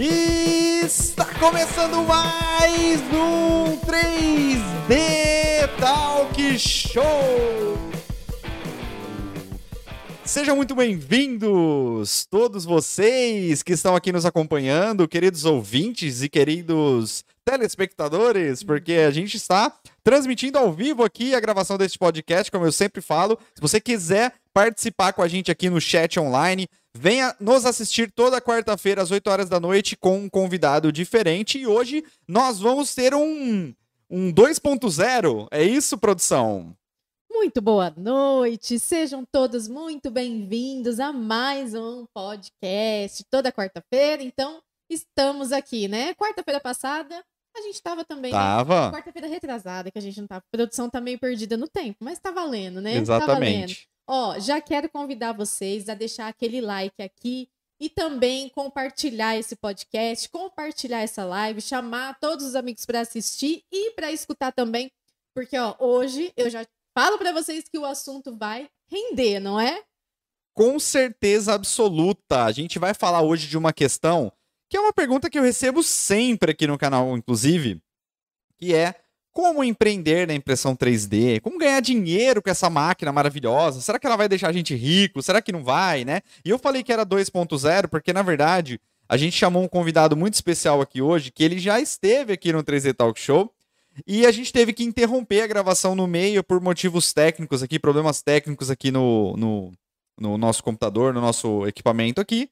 E está começando mais um 3D Talk Show! Sejam muito bem-vindos, todos vocês que estão aqui nos acompanhando, queridos ouvintes e queridos telespectadores, porque a gente está transmitindo ao vivo aqui a gravação deste podcast, como eu sempre falo. Se você quiser participar com a gente aqui no chat online, venha nos assistir toda quarta-feira às 8 horas da noite com um convidado diferente. E hoje nós vamos ter um, um 2.0. É isso, produção? Muito boa noite, sejam todos muito bem-vindos a mais um podcast toda quarta-feira. Então, estamos aqui, né? Quarta-feira passada, a gente estava também. né? Tava. Quarta-feira retrasada, que a gente não tava. A produção tá meio perdida no tempo, mas tá valendo, né? Tá valendo. Ó, já quero convidar vocês a deixar aquele like aqui e também compartilhar esse podcast, compartilhar essa live, chamar todos os amigos para assistir e para escutar também, porque ó, hoje eu já falo para vocês que o assunto vai render, não é? Com certeza absoluta. A gente vai falar hoje de uma questão que é uma pergunta que eu recebo sempre aqui no canal, inclusive, que é como empreender na impressão 3D? Como ganhar dinheiro com essa máquina maravilhosa? Será que ela vai deixar a gente rico? Será que não vai, né? E eu falei que era 2.0 porque, na verdade, a gente chamou um convidado muito especial aqui hoje, que ele já esteve aqui no 3D Talk Show, e a gente teve que interromper a gravação no meio por motivos técnicos aqui, problemas técnicos aqui no, no, no nosso computador, no nosso equipamento aqui.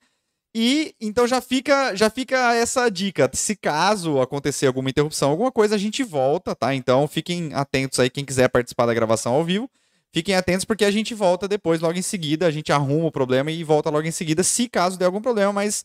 E então já fica, já fica essa dica. Se caso acontecer alguma interrupção, alguma coisa, a gente volta, tá? Então fiquem atentos aí, quem quiser participar da gravação ao vivo. Fiquem atentos porque a gente volta depois, logo em seguida. A gente arruma o problema e volta logo em seguida, se caso der algum problema, mas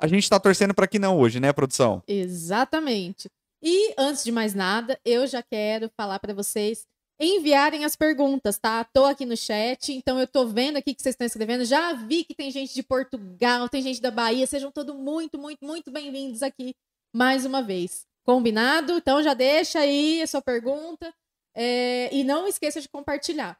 a gente tá torcendo para que não hoje, né, produção? Exatamente. E antes de mais nada, eu já quero falar para vocês enviarem as perguntas, tá? Tô aqui no chat, então eu tô vendo aqui que vocês estão escrevendo. Já vi que tem gente de Portugal, tem gente da Bahia. Sejam todos muito, muito, muito bem-vindos aqui mais uma vez. Combinado? Então já deixa aí a sua pergunta é, e não esqueça de compartilhar.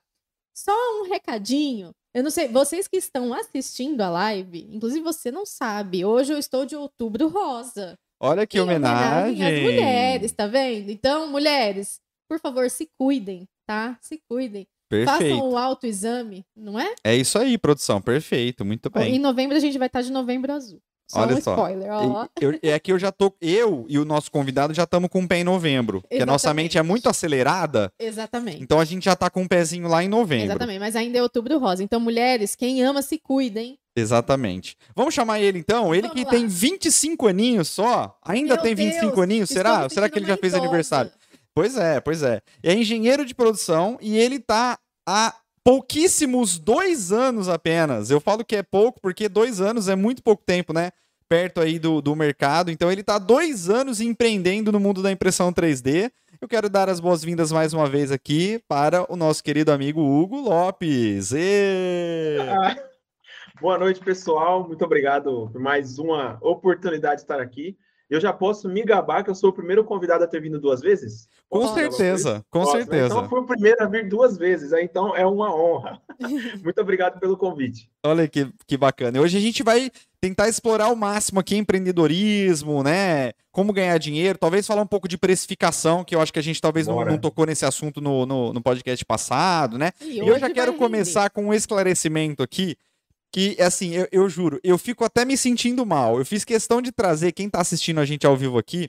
Só um recadinho. Eu não sei, vocês que estão assistindo a live, inclusive você não sabe, hoje eu estou de outubro rosa. Olha que Em homenagem. às mulheres, tá vendo? Então, mulheres, por favor, se cuidem, tá? Se cuidem. Façam Perfeito. o autoexame, não é? É isso aí, produção. Perfeito. Muito bem. Em novembro a gente vai estar de novembro azul. Só Olha um só. spoiler, ó. Eu- é que eu já tô. Eu e o nosso convidado já estamos com um pé em novembro. Porque a nossa Exatamente. mente é muito acelerada. Exatamente. Então a gente já tá com um pezinho lá em novembro. Exatamente, mas ainda é outubro rosa. Então, mulheres, quem ama, se cuidem. Exatamente. Vamos chamar ele então? Ele Vamos que lá. tem 25 aninhos só? Ainda Meu tem 25 Deus, aninhos? Será? Será que ele já fez idosa. aniversário? Pois é, pois é. É engenheiro de produção e ele tá há pouquíssimos dois anos apenas. Eu falo que é pouco porque dois anos é muito pouco tempo, né? Perto aí do, do mercado. Então ele tá dois anos empreendendo no mundo da impressão 3D. Eu quero dar as boas-vindas mais uma vez aqui para o nosso querido amigo Hugo Lopes. Ah, Boa noite, pessoal. Muito obrigado por mais uma oportunidade de estar aqui. Eu já posso me gabar que eu sou o primeiro convidado a ter vindo duas vezes? Com Posso certeza, com Posso, né? certeza. Então, eu fui o primeiro a vir duas vezes, né? então é uma honra. Muito obrigado pelo convite. Olha que, que bacana. Hoje a gente vai tentar explorar ao máximo aqui empreendedorismo, né? Como ganhar dinheiro, talvez falar um pouco de precificação, que eu acho que a gente talvez não, não tocou nesse assunto no, no, no podcast passado, né? E E eu hoje já quero render. começar com um esclarecimento aqui, que, assim, eu, eu juro, eu fico até me sentindo mal. Eu fiz questão de trazer, quem tá assistindo a gente ao vivo aqui,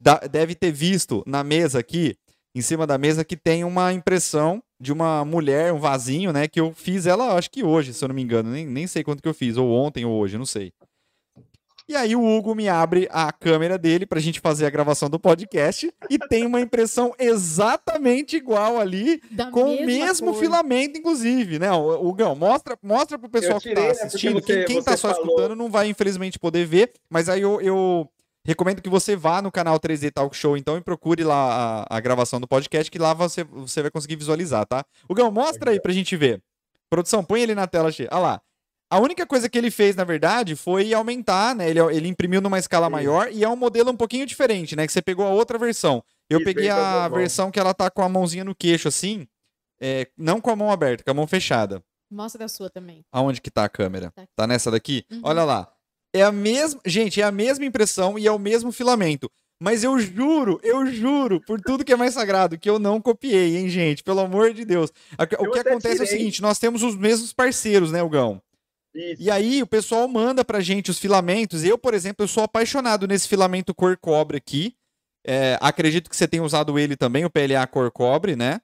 da- deve ter visto na mesa aqui, em cima da mesa, que tem uma impressão de uma mulher, um vasinho, né? Que eu fiz ela, acho que hoje, se eu não me engano. Nem, nem sei quanto que eu fiz, ou ontem ou hoje, não sei. E aí o Hugo me abre a câmera dele pra gente fazer a gravação do podcast e tem uma impressão exatamente igual ali Da com o mesmo cor. filamento, inclusive, né? O, Gão, mostra, mostra pro pessoal Eu tirei, que né, tá porque assistindo. você- quem, quem tá só falou- escutando não vai, infelizmente, poder ver, mas aí eu, eu recomendo que você vá no canal 3D Talk Show, então, e procure lá a, a gravação do podcast, que lá você, você vai conseguir visualizar, tá? O Gão, mostra aí pra gente ver. Produção, põe ele na tela cheia. Olha lá. A única coisa que ele fez, na verdade, foi aumentar, né? Ele, ele imprimiu numa escala Sim. maior e é um modelo um pouquinho diferente, né? Que você pegou a outra versão. Eu Isso, peguei a versão que ela tá com a mãozinha no queixo, assim. é, não com a mão aberta, com a mão fechada. Mostra a sua também. Aonde que tá a câmera? Tá. Tá nessa daqui? Uhum. Olha lá. É a mesma. Gente, é a mesma impressão e é o mesmo filamento. Mas eu juro, eu juro, por tudo que é mais sagrado, que eu não copiei, hein, gente? Pelo amor de Deus. O que acontece é o tirei. seguinte: nós temos os mesmos parceiros, né, Hugão? Isso. E aí o pessoal manda pra gente os filamentos. Eu, por exemplo, eu sou apaixonado nesse filamento cor cobre aqui. É, acredito que você tenha usado ele também, o PLA cor cobre, né?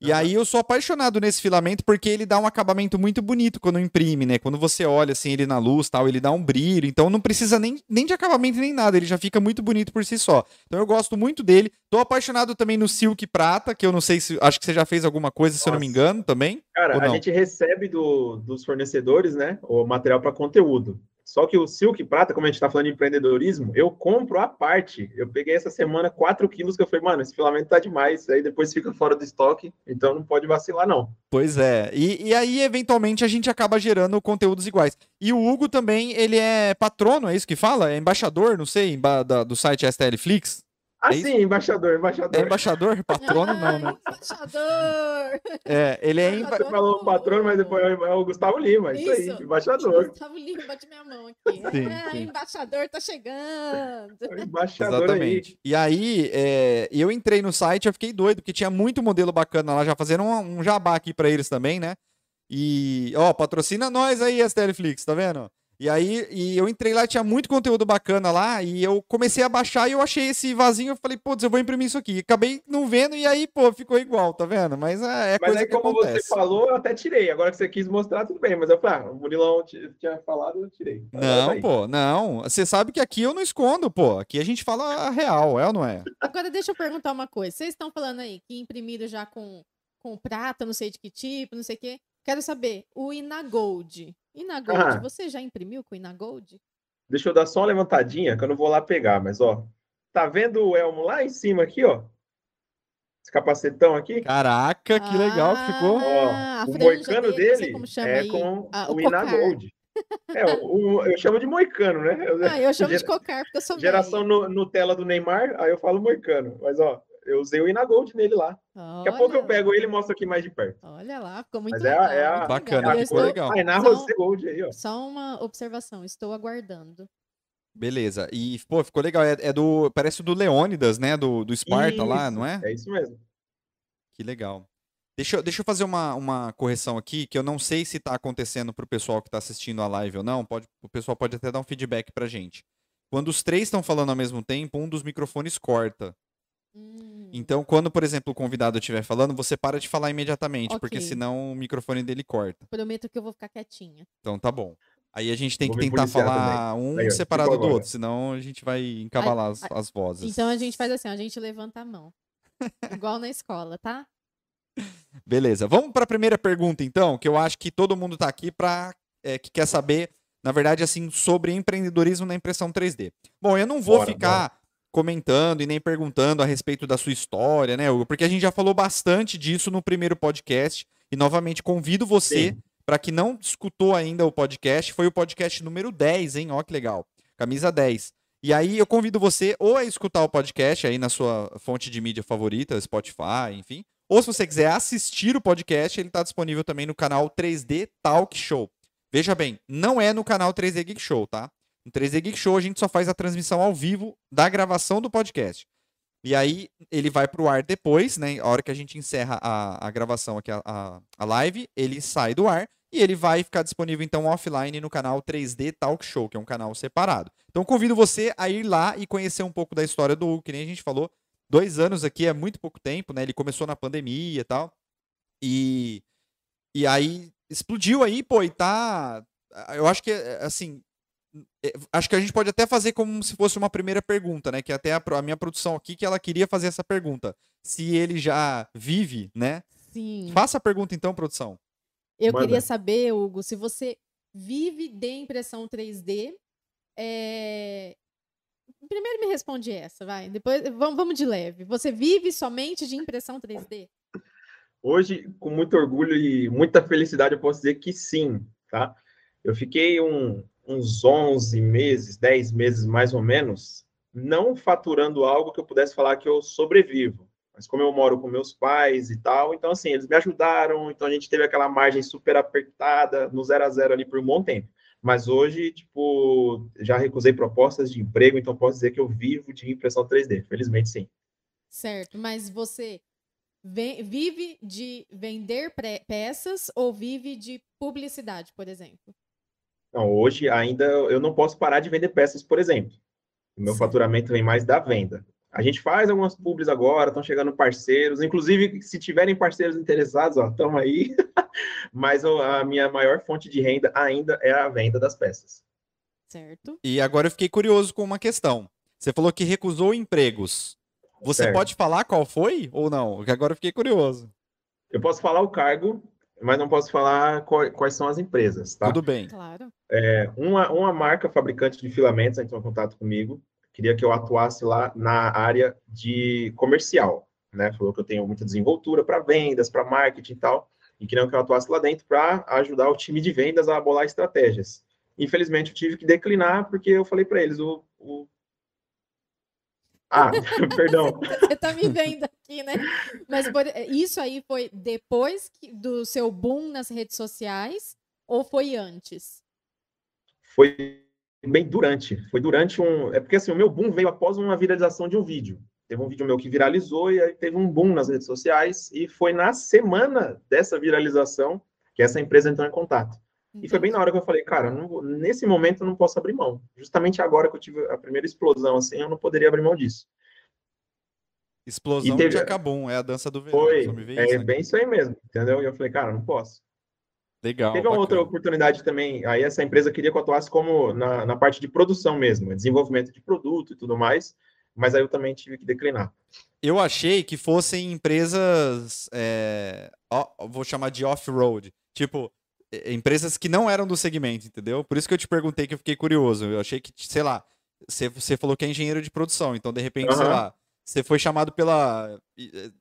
E aí eu sou apaixonado nesse filamento porque ele dá um acabamento muito bonito quando imprime, né? Quando você olha assim ele na luz, tal, ele dá um brilho. Então não precisa nem, nem de acabamento nem nada, ele já fica muito bonito por si só. Então eu gosto muito dele. Tô apaixonado também no Silk Prata, que eu não sei se acho que você já fez alguma coisa, se eu não me Nossa. engano, também. Cara, a gente recebe do- dos fornecedores, né, o material para conteúdo. Só que o Silk Prata, como a gente está falando de empreendedorismo, eu compro à parte. Eu peguei essa semana 4 quilos que eu falei, mano, esse filamento tá demais. Aí depois fica fora do estoque, então não pode vacilar, não. Pois é. E, e aí, eventualmente, a gente acaba gerando conteúdos iguais. E o Hugo também, ele é patrono, é isso que fala? É embaixador, não sei, da- do site STL Flix? Ah, É sim, embaixador, É embaixador. embaixador? Patrono não, né? Ai, Embaixador! É, ele é... emba- Você falou patrono, mas depois é o Gustavo Lima, isso, aí, Isso. embaixador. Gustavo Lima, bate minha mão aqui. Sim, Ah, sim. Embaixador tá chegando. Embaixador Exatamente. E aí, é, eu entrei no site, eu fiquei doido, porque tinha muito modelo bacana lá, já fazendo um, um jabá aqui pra eles também, né? E, ó, patrocina nós aí, STL Flix, tá vendo? E aí, e eu entrei lá, tinha muito conteúdo bacana lá, e eu comecei a baixar e eu achei esse vasinho, eu falei, putz, eu vou imprimir isso aqui. Acabei não vendo e aí, pô, ficou igual, tá vendo? Mas é, é Mas coisa aí, que como acontece. você falou, eu até tirei. Agora que você quis mostrar, tudo bem. Mas eu falei, ah, o Murilão tinha falado, eu tirei. Tá Não, aí. pô, não. Você sabe que aqui eu não escondo, pô. Aqui a gente fala a real, é ou não é? Agora deixa eu perguntar uma coisa. Vocês estão falando aí que imprimiram já com, com prata, não sei de que tipo, não sei o quê. Quero saber, o Inagold. Inagold, Ah. você já imprimiu com o Inagold? Deixa eu dar só uma levantadinha, que eu não vou lá pegar, mas ó. Tá vendo o elmo lá em cima aqui, ó? Esse capacetão aqui? Caraca, que legal que ficou. Ó, Ah, a o moicano dele, dele como chama é aí. com Ah, o o. Inagold. É, o, o- eu chamo de moicano, né? Eu- Ah, eu chamo de gera- cocar porque eu sou Geração no, Nutella do Neymar, aí eu falo moicano. Mas ó, eu usei o Inagold nele lá. Daqui a pouco eu Olha pego ele e mostro aqui mais de perto. Olha lá, ficou muito Mas é a- legal. é a- muito Bacana, legal. Eu ficou legal. Aí na Só- Gold aí, ó. Só uma observação, estou aguardando. Beleza. E, pô, ficou legal. É, é do. Parece o do Leônidas, né? Do, do Esparta lá, Isso, não é? É isso mesmo. Que legal. Deixa, eu- deixa eu fazer uma, uma correção aqui, que eu não sei se tá acontecendo pro pessoal que tá assistindo a live ou não. Pode, o pessoal pode até dar um feedback pra gente. Quando os três estão falando ao mesmo tempo, um dos microfones corta. Hum, Então, quando, por exemplo, o convidado estiver falando, você para de falar imediatamente, porque Ok. senão o microfone dele corta. prometo que eu vou ficar quietinha. Então tá bom. Aí a gente tem Vou que tentar falar um Aí, separado do outro, senão a gente vai encabalar as, ai, as vozes. Então a gente faz assim, ó, a gente levanta a mão. Igual na escola, tá? Beleza. Vamos para a primeira pergunta, então, que eu acho que todo mundo está aqui para que quer saber, na verdade, assim, sobre empreendedorismo na impressão 3D. Bom, eu não vou Bora, ficar comentando e nem perguntando a respeito da sua história, né, Hugo? Porque a gente já falou bastante disso no primeiro podcast. E novamente convido você, para que não escutou ainda o podcast, foi o podcast número 10, hein? Ó, que legal. Camisa 10. E aí eu convido você ou a escutar o podcast aí na sua fonte de mídia favorita, Spotify, enfim. Ou se você quiser assistir o podcast, ele está disponível também no canal 3D Talk Show. Veja bem, não é no canal 3D Geek Show, tá? No 3D Geek Show a gente só faz a transmissão ao vivo da gravação do podcast. E aí ele vai pro ar depois, né? A hora que a gente encerra a, a gravação aqui, a, a, a live, ele sai do ar e ele vai ficar disponível então offline no canal 3D Talk Show, que é um canal separado. Então convido você a ir lá e conhecer um pouco da história do Hugo, que nem a gente falou. Dois anos aqui é muito pouco tempo, né? Ele começou na pandemia e tal. E, e aí explodiu aí, pô, e tá. Eu acho que, assim. É, Acho que a gente pode até fazer como se fosse uma primeira pergunta, né? Que até a, a minha produção aqui, que ela queria fazer essa pergunta. Se ele já vive, né? Sim. Faça a pergunta então, produção. Eu Manda. queria saber, Hugo, se você vive de impressão 3D. é, Primeiro me responde essa, vai. Depois vamos, vamos de leve. Você vive somente de impressão 3D? Hoje, com muito orgulho e muita felicidade, eu posso dizer que sim, tá? Eu fiquei um- uns 11 meses, 10 meses mais ou menos, não faturando algo que eu pudesse falar que eu sobrevivo. Mas como eu moro com meus pais e tal, então assim, eles me ajudaram, então a gente teve aquela margem super apertada, no zero a zero ali por um bom tempo. Mas hoje, tipo, já recusei propostas de emprego, então posso dizer que eu vivo de impressão 3D. Felizmente, sim. Certo, mas você vive de vender peças ou vive de publicidade, por exemplo? Não, hoje ainda eu não posso parar de vender peças, por exemplo. O meu faturamento vem mais da venda. A gente faz algumas publis agora, estão chegando parceiros. Inclusive, se tiverem parceiros interessados, ó, estão aí. Mas a minha maior fonte de renda ainda é a venda das peças. Certo. E agora eu fiquei curioso com uma questão. Você falou que recusou empregos. Você certo. pode falar qual foi ou não? Porque agora eu fiquei curioso. Eu posso falar o cargo, mas não posso falar quais são as empresas, tá? Tudo bem. Claro. É, uma, uma marca fabricante de filamentos entrou em contato comigo queria que eu atuasse lá na área de comercial, né? Falou que eu tenho muita desenvoltura para vendas, para marketing e tal, e queriam que eu atuasse lá dentro para ajudar o time de vendas a bolar estratégias. Infelizmente, eu tive que declinar porque eu falei para eles o, o... Ah, perdão. Você tá me vendo aqui, né? Mas isso aí foi depois do seu boom nas redes sociais ou foi antes? Foi bem durante. Foi durante um. É porque assim, o meu boom veio após uma viralização de um vídeo. Teve um vídeo meu que viralizou e aí teve um boom nas redes sociais. E foi na semana dessa viralização que essa empresa entrou em contato. E foi bem na hora que eu falei, cara, não, nesse momento eu não posso abrir mão. Justamente agora que eu tive a primeira explosão, assim, eu não poderia abrir mão disso. Explosão teve... de acabum, é a dança do verão. Foi, é isso, né? bem isso aí mesmo, entendeu? E eu falei, cara, não posso. Legal. Teve uma bacana. outra oportunidade também. Aí essa empresa queria que eu atuasse como na, na parte de produção mesmo, desenvolvimento de produto e tudo mais. Mas aí eu também tive que declinar. Eu achei que fossem empresas, é, vou chamar de off-road, tipo empresas que não eram do segmento, entendeu? Por isso que eu te perguntei que eu fiquei curioso. Eu achei que, sei lá, você, você falou que é engenheiro de produção, então de repente, uhum. sei lá, você foi chamado pela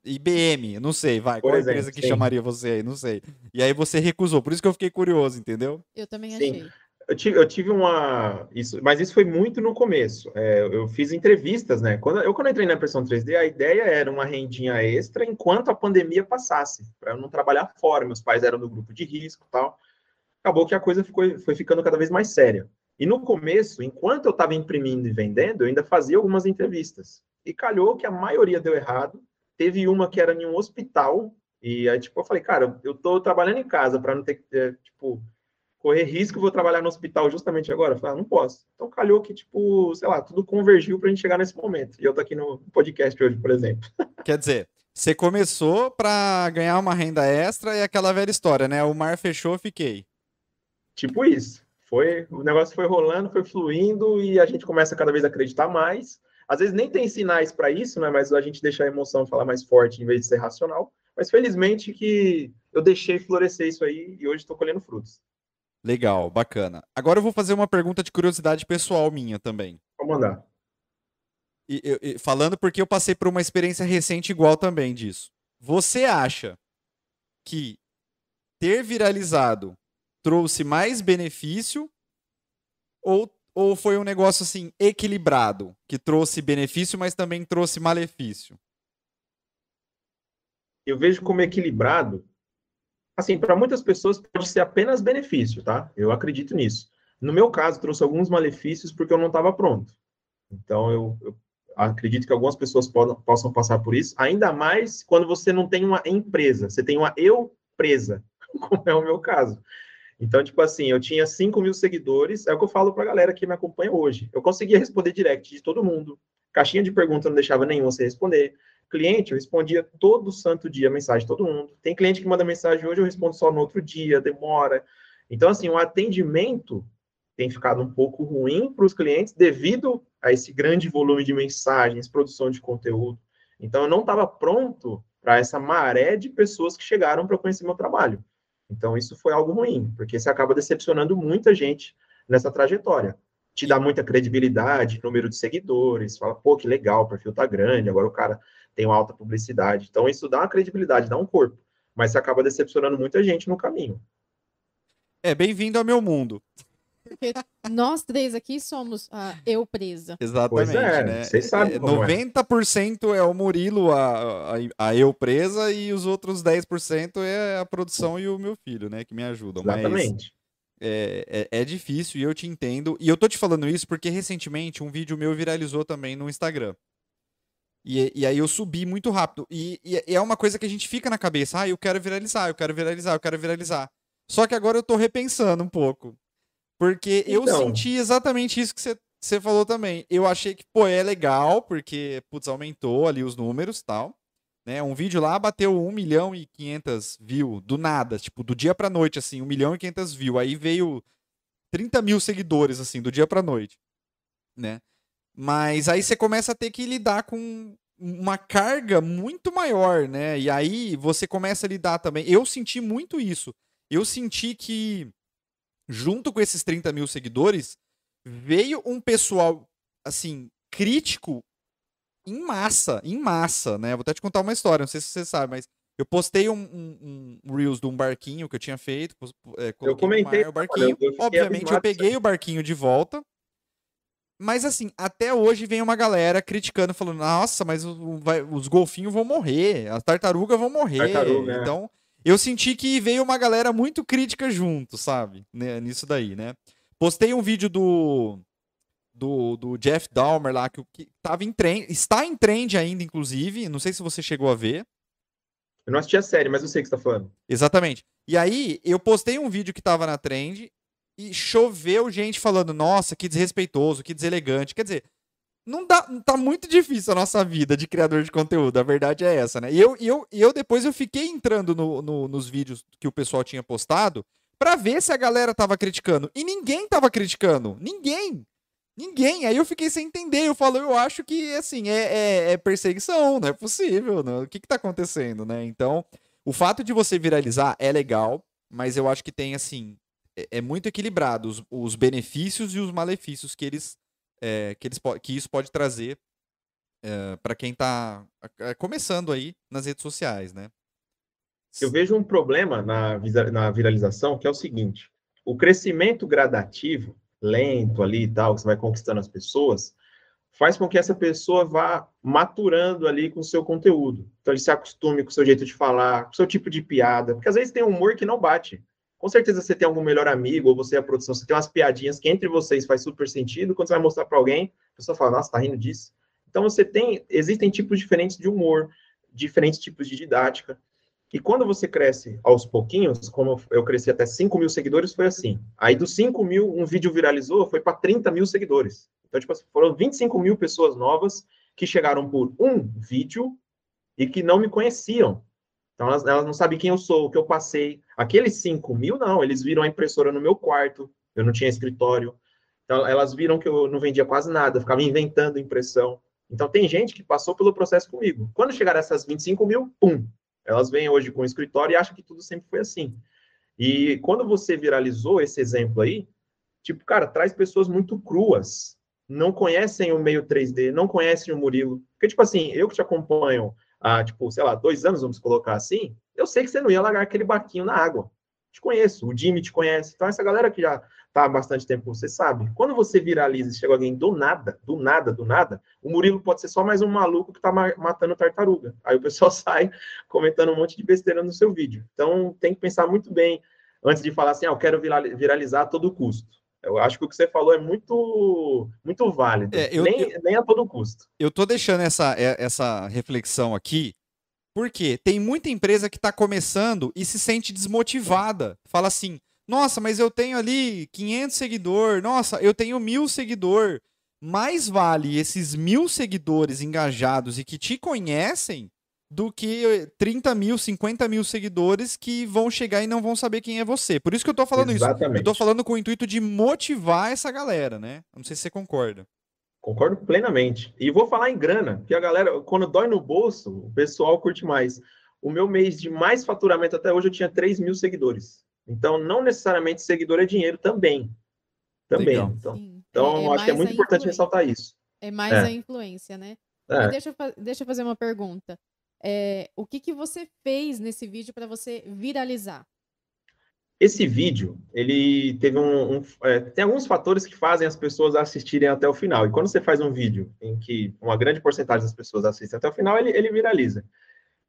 IBM, não sei, vai, qual exemplo, empresa que sim. chamaria você aí, não sei. E aí você recusou, por isso que eu fiquei curioso, entendeu? Eu também achei. Sim. Eu tive, eu tive uma. Isso, mas isso foi muito no começo. É, eu fiz entrevistas, né? Quando, eu, quando entrei na impressão 3D, a ideia era uma rendinha extra enquanto a pandemia passasse, para eu não trabalhar fora. Meus pais eram do grupo de risco tal. Acabou que a coisa ficou, foi ficando cada vez mais séria. E no começo, enquanto eu estava imprimindo e vendendo, eu ainda fazia algumas entrevistas. E calhou que a maioria deu errado. Teve uma que era em um hospital. E aí, tipo, eu falei, cara, eu tô trabalhando em casa para não ter que, é, tipo, correr risco, vou trabalhar no hospital justamente agora. Eu falei, ah, não posso. Então calhou que, tipo, sei lá, tudo convergiu para a gente chegar nesse momento. E eu tô aqui no podcast hoje, por exemplo. Quer dizer, você começou para ganhar uma renda extra e aquela velha história, né? O mar fechou, fiquei. Tipo isso. Foi, o negócio foi rolando, foi fluindo e a gente começa cada vez a acreditar mais. Às vezes nem tem sinais para isso, né? Mas a gente deixa a emoção falar mais forte em vez de ser racional. Mas felizmente que eu deixei florescer isso aí e hoje estou colhendo frutos. Legal, bacana. Agora eu vou fazer uma pergunta de curiosidade pessoal minha também. Vou mandar. E, e, falando porque eu passei por uma experiência recente igual também disso. Você acha que ter viralizado trouxe mais benefício ou ou foi um negócio assim equilibrado, que trouxe benefício, mas também trouxe malefício? Eu vejo como equilibrado. Assim, para muitas pessoas pode ser apenas benefício, tá? Eu acredito nisso. No meu caso, trouxe alguns malefícios porque eu não estava pronto. Então, eu, eu, acredito que algumas pessoas podam, possam passar por isso, ainda mais quando você não tem uma empresa, você tem uma eu presa, como é o meu caso. Então, tipo assim, eu tinha 5 mil seguidores, é o que eu falo pra galera que me acompanha hoje. Eu conseguia responder direct de todo mundo. Caixinha de perguntas não deixava nenhum você responder. Cliente, eu respondia todo santo dia mensagem de todo mundo. Tem cliente que manda mensagem hoje, eu respondo só no outro dia, demora. Então, assim, o atendimento tem ficado um pouco ruim para os clientes devido a esse grande volume de mensagens, produção de conteúdo. Então, eu não estava pronto para essa maré de pessoas que chegaram para conhecer meu trabalho. Então, isso foi algo ruim, porque você acaba decepcionando muita gente nessa trajetória. Te dá muita credibilidade, número de seguidores, fala, pô, que legal, o perfil tá grande, agora o cara tem uma alta publicidade. Então, isso dá uma credibilidade, dá um corpo, mas você acaba decepcionando muita gente no caminho. É, bem-vindo ao meu mundo. Porque nós três aqui somos a eu presa. Exatamente. É, né? Vocês sabem. É, 90% é. é o Murilo, a, a, a, eu presa, e os outros 10% é a produção e o meu filho, né? Que me ajudam. Exatamente. É, é, é, difícil e eu te entendo. E eu tô te falando isso porque recentemente um vídeo meu viralizou também no Instagram. E, e aí eu subi muito rápido. E, e, é uma coisa que a gente fica na cabeça. Ah, eu quero viralizar, eu quero viralizar, eu quero viralizar. Só que agora eu tô repensando um pouco. Porque então... eu senti exatamente isso que você, você falou também. Eu achei que, pô, é legal, porque, putz, aumentou ali os números e tal. Né? Um vídeo lá bateu 1 milhão e 500 views, do nada, tipo, do dia pra noite, assim, 1 milhão e 500 views. Aí veio 30 mil seguidores, assim, do dia pra noite, né? Mas aí você começa a ter que lidar com uma carga muito maior, né? E aí você começa a lidar também. Eu senti muito isso. Eu senti que, junto com esses 30 mil seguidores, veio um pessoal, assim, crítico em massa, em massa, né? Vou até te contar uma história, não sei se você sabe, mas eu postei um, um, um Reels de um barquinho que eu tinha feito. É, eu comentei o barquinho. Eu Obviamente, eu peguei o barquinho de volta, mas assim, até hoje vem uma galera criticando, falando: nossa, mas vai, os golfinhos vão morrer, as tartarugas vão morrer. Tartaruga, é. então, eu senti que veio uma galera muito crítica junto, sabe? Né, nisso daí, né? Postei um vídeo do. Do, do Jeff Dahmer lá, que, que tava em trend, está em trend ainda, inclusive. Não sei se você chegou a ver. Eu não assisti a série, mas eu sei o que você tá falando. Exatamente. E aí, eu postei um vídeo que tava na trend e choveu gente falando, nossa, que desrespeitoso, que deselegante. Quer dizer, não dá, tá muito difícil a nossa vida de criador de conteúdo, a verdade é essa, né? E eu, eu, eu depois eu fiquei entrando no, no, nos vídeos que o pessoal tinha postado para ver se a galera tava criticando. E ninguém tava criticando. Ninguém. Ninguém. Aí eu fiquei sem entender. Eu falo, eu acho que, assim, é, é, é perseguição, não é possível. Né? O que que tá acontecendo, né? Então, o fato de você viralizar é legal, mas eu acho que tem, assim, é, é, muito equilibrado os, os, benefícios e os malefícios que eles, é, que, eles que isso pode trazer é, para quem está começando aí nas redes sociais, né? Eu vejo um problema na, na viralização que é o seguinte: o crescimento gradativo, lento ali e tal, que você vai conquistando as pessoas, faz com que essa pessoa vá maturando ali com o seu conteúdo. Então ele se acostume com o seu jeito de falar, com o seu tipo de piada, porque às vezes tem humor que não bate com certeza você tem algum melhor amigo, ou você é a produção, você tem umas piadinhas que entre vocês faz super sentido, quando você vai mostrar para alguém, a pessoa fala, nossa, tá rindo disso. Então você tem, existem tipos diferentes de humor, diferentes tipos de didática, e quando você cresce aos pouquinhos, como eu cresci até 5 mil seguidores, foi assim. Aí dos 5 mil, um vídeo viralizou, foi para 30 mil seguidores. Então, tipo assim, foram 25 mil pessoas novas que chegaram por um vídeo e que não me conheciam. Então, elas, elas não sabem quem eu sou, o que eu passei. Aqueles 5 mil, não, eles viram a impressora no meu quarto, eu não tinha escritório. Então, elas viram que eu não vendia quase nada, ficava inventando impressão. Então, tem gente que passou pelo processo comigo. Quando chegar essas 25 mil, pum, elas vêm hoje com o escritório e acham que tudo sempre foi assim. E quando você viralizou esse exemplo aí, tipo, cara, traz pessoas muito cruas, não conhecem o meio 3D, não conhecem o Murilo. Porque, tipo assim, eu que te acompanho há, tipo, sei lá, dois anos, vamos colocar assim, eu sei que você não ia largar aquele barquinho na água. Te conheço, o Jimmy te conhece. Então, essa galera que já tá há bastante tempo, você sabe. Quando você viraliza e chega alguém do nada, do nada, do nada, o Murilo pode ser só mais um maluco que tá matando tartaruga. Aí o pessoal sai comentando um monte de besteira no seu vídeo. Então, tem que pensar muito bem antes de falar assim, ah, eu quero viralizar a todo custo. Eu acho que o que você falou é muito, muito válido. É, eu, nem, eu, nem a todo custo. Eu tô deixando essa, é, essa reflexão aqui, porque tem muita empresa que está começando e se sente desmotivada. Fala assim, nossa, mas eu tenho ali 500 seguidores, nossa, eu tenho mil seguidores. Mais vale esses mil seguidores engajados e que te conhecem do que 30 mil, 50 mil seguidores que vão chegar e não vão saber quem é você. Por isso que eu tô falando Exatamente. isso. Eu tô falando com o intuito de motivar essa galera, né? Não sei se você concorda. Concordo plenamente. E vou falar em grana, que a galera, quando dói no bolso, o pessoal curte mais. O meu mês de mais faturamento até hoje eu tinha 3 mil seguidores. Então, não necessariamente seguidor é dinheiro também. Também. Legal. Então, então é, é acho que é muito importante ressaltar isso. É mais é. a influência, né? É. Deixa, eu, deixa eu fazer uma pergunta é, o que, que você fez nesse vídeo para você viralizar? Esse vídeo, ele teve um, um é, tem alguns fatores que fazem as pessoas assistirem até o final. E quando você faz um vídeo em que uma grande porcentagem das pessoas assistem até o final, ele, ele viraliza.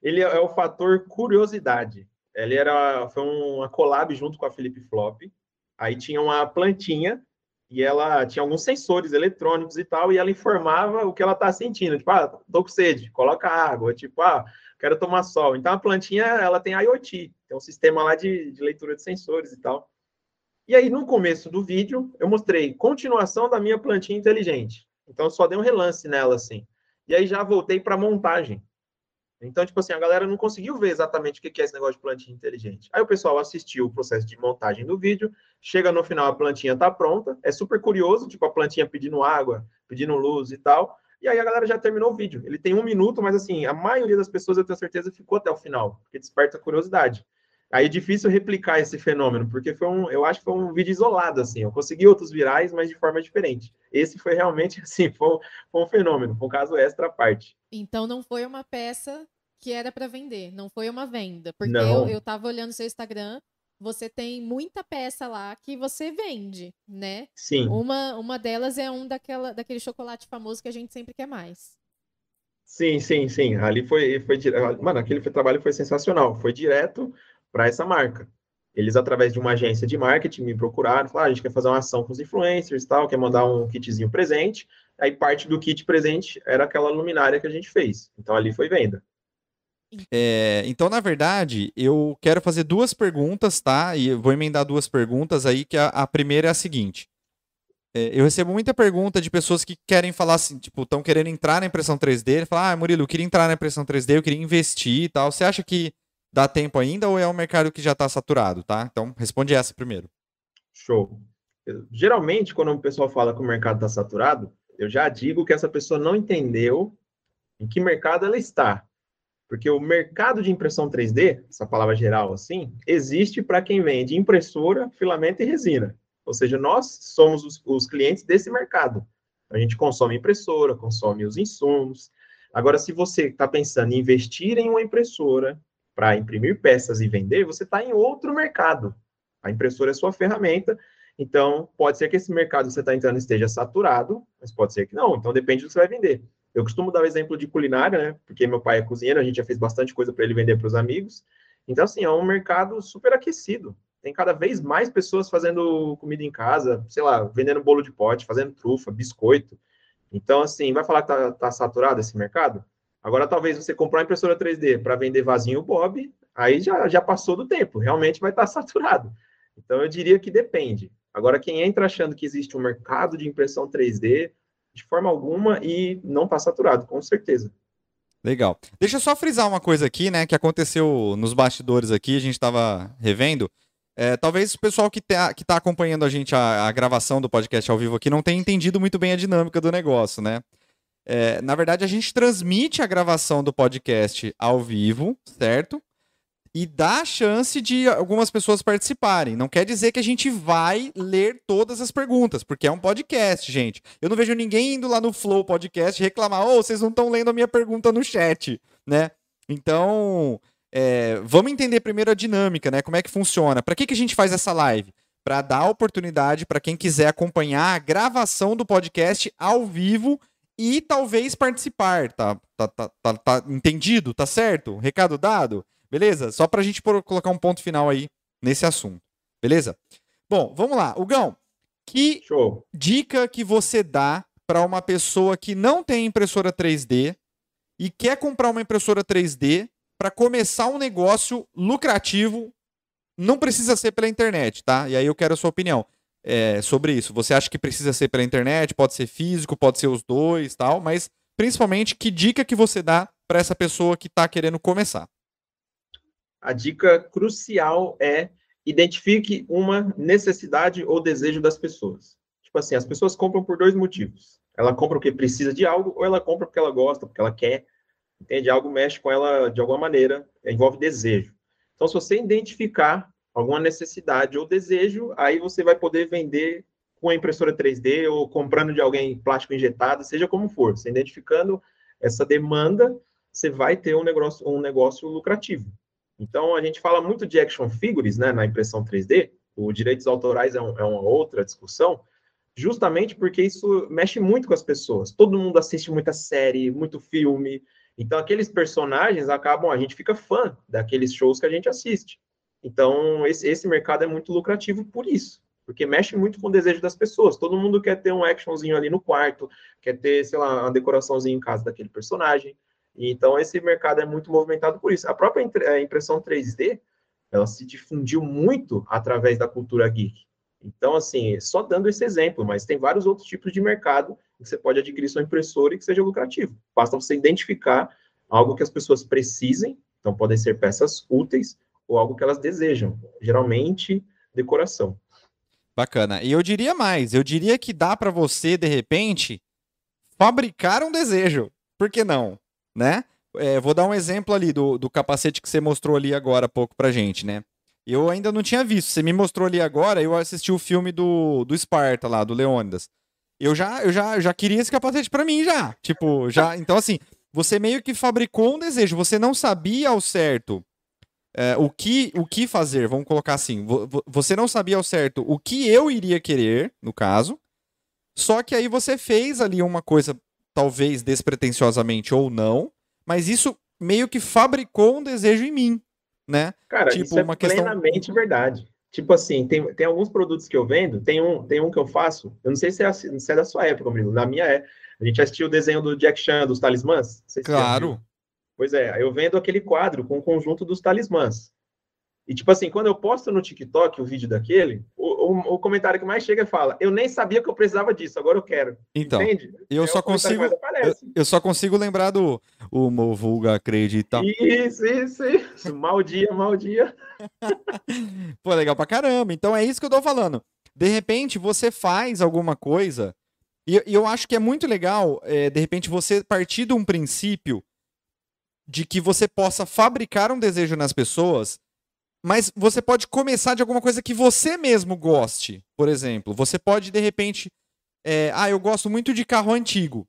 Ele é o fator curiosidade. Ele era foi uma collab junto com a Felipe Flop. Aí tinha uma plantinha e ela tinha alguns sensores eletrônicos e tal, e ela informava o que ela está sentindo. Tipo, ah, tô com sede, coloca água. Tipo, ah, quero tomar sol. Então a plantinha, ela tem IoT, tem um sistema lá de, de leitura de sensores e tal. E aí, no começo do vídeo, eu mostrei continuação da minha plantinha inteligente. Então, só dei um relance nela, assim. E aí, já voltei para a montagem. Então, tipo assim, a galera não conseguiu ver exatamente o que é esse negócio de plantinha inteligente. Aí o pessoal assistiu o processo de montagem do vídeo, chega no final, a plantinha tá pronta, é super curioso, tipo, a plantinha pedindo água, pedindo luz e tal. E aí a galera já terminou o vídeo. Ele tem um minuto, mas assim, a maioria das pessoas, eu tenho certeza, ficou até o final, porque desperta a curiosidade. Aí é difícil replicar esse fenômeno, porque foi um, eu acho que foi um vídeo isolado, assim. Eu consegui outros virais, mas de forma diferente. Esse foi realmente, assim, foi, foi um fenômeno, foi um caso extra à parte. Então não foi uma peça que era para vender, não foi uma venda. Porque eu, eu tava olhando seu Instagram, você tem muita peça lá que você vende, né? Sim. Uma, uma delas é um daquela, daquele chocolate famoso que a gente sempre quer mais. Sim, sim, sim. Ali foi, foi mano, aquele trabalho foi sensacional. Foi direto para essa marca. Eles, através de uma agência de marketing, me procuraram, falaram, ah, a gente quer fazer uma ação com os influencers tal, quer mandar um kitzinho presente. Aí parte do kit presente era aquela luminária que a gente fez. Então ali foi venda. É, então, na verdade, eu quero fazer duas perguntas, tá? E vou emendar duas perguntas aí, que a, a primeira é a seguinte. É, eu recebo muita pergunta de pessoas que querem falar assim, tipo, estão querendo entrar na impressão 3D, falar, ah, Murilo, eu queria entrar na impressão 3D, eu queria investir e tal. Você acha que dá tempo ainda ou é um mercado que já está saturado, tá? Então, responde essa primeiro. Show. Geralmente, quando o pessoal fala que o mercado está saturado, eu já digo que essa pessoa não entendeu em que mercado ela está. Porque o mercado de impressão 3D, essa palavra geral assim, existe para quem vende impressora, filamento e resina. Ou seja, nós somos os, os clientes desse mercado. A gente consome impressora, consome os insumos. Agora, se você está pensando em investir em uma impressora, para imprimir peças e vender, você está em outro mercado. A impressora é sua ferramenta, então pode ser que esse mercado que você está entrando esteja saturado, mas pode ser que não, então depende do que você vai vender. Eu costumo dar o exemplo de culinária, né? Porque meu pai é cozinheiro, a gente já fez bastante coisa para ele vender para os amigos. Então, assim, é um mercado super aquecido. Tem cada vez mais pessoas fazendo comida em casa, sei lá, vendendo bolo de pote, fazendo trufa, biscoito. Então, assim, vai falar que tá, tá saturado esse mercado? Agora, talvez você comprar impressora 3D para vender vasinho Bob, aí já, já passou do tempo, realmente vai estar saturado. Então, eu diria que depende. Agora, quem entra achando que existe um mercado de impressão 3D, de forma alguma, e não está saturado, com certeza. Legal. Deixa eu só frisar uma coisa aqui, né, que aconteceu nos bastidores aqui, a gente estava revendo. É, talvez o pessoal que está que tá acompanhando a gente, a, a gravação do podcast ao vivo aqui, não tenha entendido muito bem a dinâmica do negócio, né? É, na verdade, a gente transmite a gravação do podcast ao vivo, certo? E dá a chance de algumas pessoas participarem. Não quer dizer que a gente vai ler todas as perguntas, porque é um podcast, gente. Eu não vejo ninguém indo lá no Flow Podcast reclamar: ô, oh, vocês não estão lendo a minha pergunta no chat, né? Então, é, vamos entender primeiro a dinâmica, né? Como é que funciona. Para que, que a gente faz essa live? Para dar oportunidade para quem quiser acompanhar a gravação do podcast ao vivo e talvez participar, tá? Tá, tá, tá, tá entendido? Tá certo? Recado dado? Beleza? Só pra gente colocar um ponto final aí nesse assunto. Beleza? Bom, vamos lá. Hugão, que Show. dica que você dá para uma pessoa que não tem impressora 3D e quer comprar uma impressora 3D para começar um negócio lucrativo? Não precisa ser pela internet, tá? E aí eu quero a sua opinião é, sobre isso. Você acha que precisa ser pela internet, pode ser físico, pode ser os dois, tal, mas principalmente que dica que você dá para essa pessoa que está querendo começar? A dica crucial é identifique uma necessidade ou desejo das pessoas. Tipo assim, as pessoas compram por dois motivos. Ela compra porque precisa de algo ou ela compra porque ela gosta, porque ela quer. Entende? Algo mexe com ela de alguma maneira, envolve desejo. Então, se você identificar alguma necessidade ou desejo, aí você vai poder vender com a impressora 3D ou comprando de alguém plástico injetado, seja como for. Você identificando essa demanda, você vai ter um negócio, um negócio lucrativo. Então, a gente fala muito de action figures né, na impressão 3D, os direitos autorais é, um, é uma outra discussão, justamente porque isso mexe muito com as pessoas. Todo mundo assiste muita série, muito filme, então aqueles personagens acabam, a gente fica fã daqueles shows que a gente assiste. Então, esse, esse mercado é muito lucrativo por isso, porque mexe muito com o desejo das pessoas. Todo mundo quer ter um actionzinho ali no quarto, quer ter, sei lá, uma decoraçãozinha em casa daquele personagem. Então, esse mercado é muito movimentado por isso. A própria impressão 3D, ela se difundiu muito através da cultura geek. Então, assim, só dando esse exemplo, mas tem vários outros tipos de mercado que você pode adquirir sua impressora e que seja lucrativo. Basta você identificar algo que as pessoas precisem, então podem ser peças úteis ou algo que elas desejam, geralmente decoração. Bacana. E eu diria mais, eu diria que dá para você, de repente, fabricar um desejo. Por que não? Né? É, vou dar um exemplo ali do, do capacete que você mostrou ali agora há pouco pra gente, né? Eu ainda não tinha visto. Você me mostrou ali agora, eu assisti o filme do, do Esparta lá, do Leônidas. Eu já, eu já, já queria esse capacete para mim já. Tipo, já. Então, assim, você meio que fabricou um desejo. Você não sabia ao certo é, o, que, o que fazer. Vamos colocar assim. Você não sabia ao certo o que eu iria querer, no caso. Só que aí você fez ali uma coisa, talvez despretensiosamente ou não, mas isso meio que fabricou um desejo em mim né? Cara, tipo, isso é uma plenamente questão... verdade. Tipo assim, tem, tem alguns produtos que eu vendo, tem um, tem um que eu faço, eu não sei se é, se é da sua época, Murilo, na minha é. A gente assistiu o desenho do Jack Chan, dos talismãs? claro. Pois é, eu vendo aquele quadro com o conjunto dos talismãs. E, tipo assim, quando eu posto no TikTok o vídeo daquele, o, o, o, comentário que mais chega fala: Eu nem sabia que eu precisava disso, agora eu quero. Então, Entende? Eu, é só consigo, eu, eu, só consigo lembrar do o Vulga acredita. Isso, isso, isso. mal dia, mal dia. Pô, legal pra caramba. Então é isso que eu tô falando. De repente, você faz alguma coisa, e, e eu acho que é muito legal, é, de repente, você partir de um princípio de que você possa fabricar um desejo nas pessoas mas você pode começar de alguma coisa que você mesmo goste. Por exemplo, você pode, de repente. É, ah, eu gosto muito de carro antigo.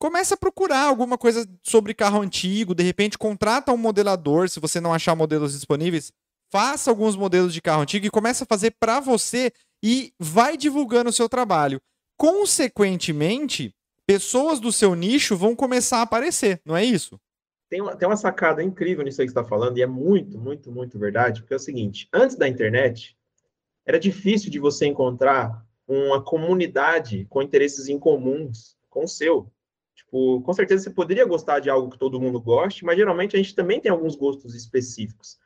Começa a procurar alguma coisa sobre carro antigo, de repente contrata um modelador, se você não achar modelos disponíveis, faça alguns modelos de carro antigo e começa a fazer para você e vai divulgando o seu trabalho. Consequentemente, pessoas do seu nicho vão começar a aparecer, não é isso? Tem uma, tem uma sacada incrível nisso aí que você está falando, e é muito, muito, muito verdade, porque é o seguinte: antes da internet, era difícil de você encontrar uma comunidade com interesses em comuns com o seu. Tipo, com certeza você poderia gostar de algo que todo mundo goste, mas geralmente a gente também tem alguns gostos específicos.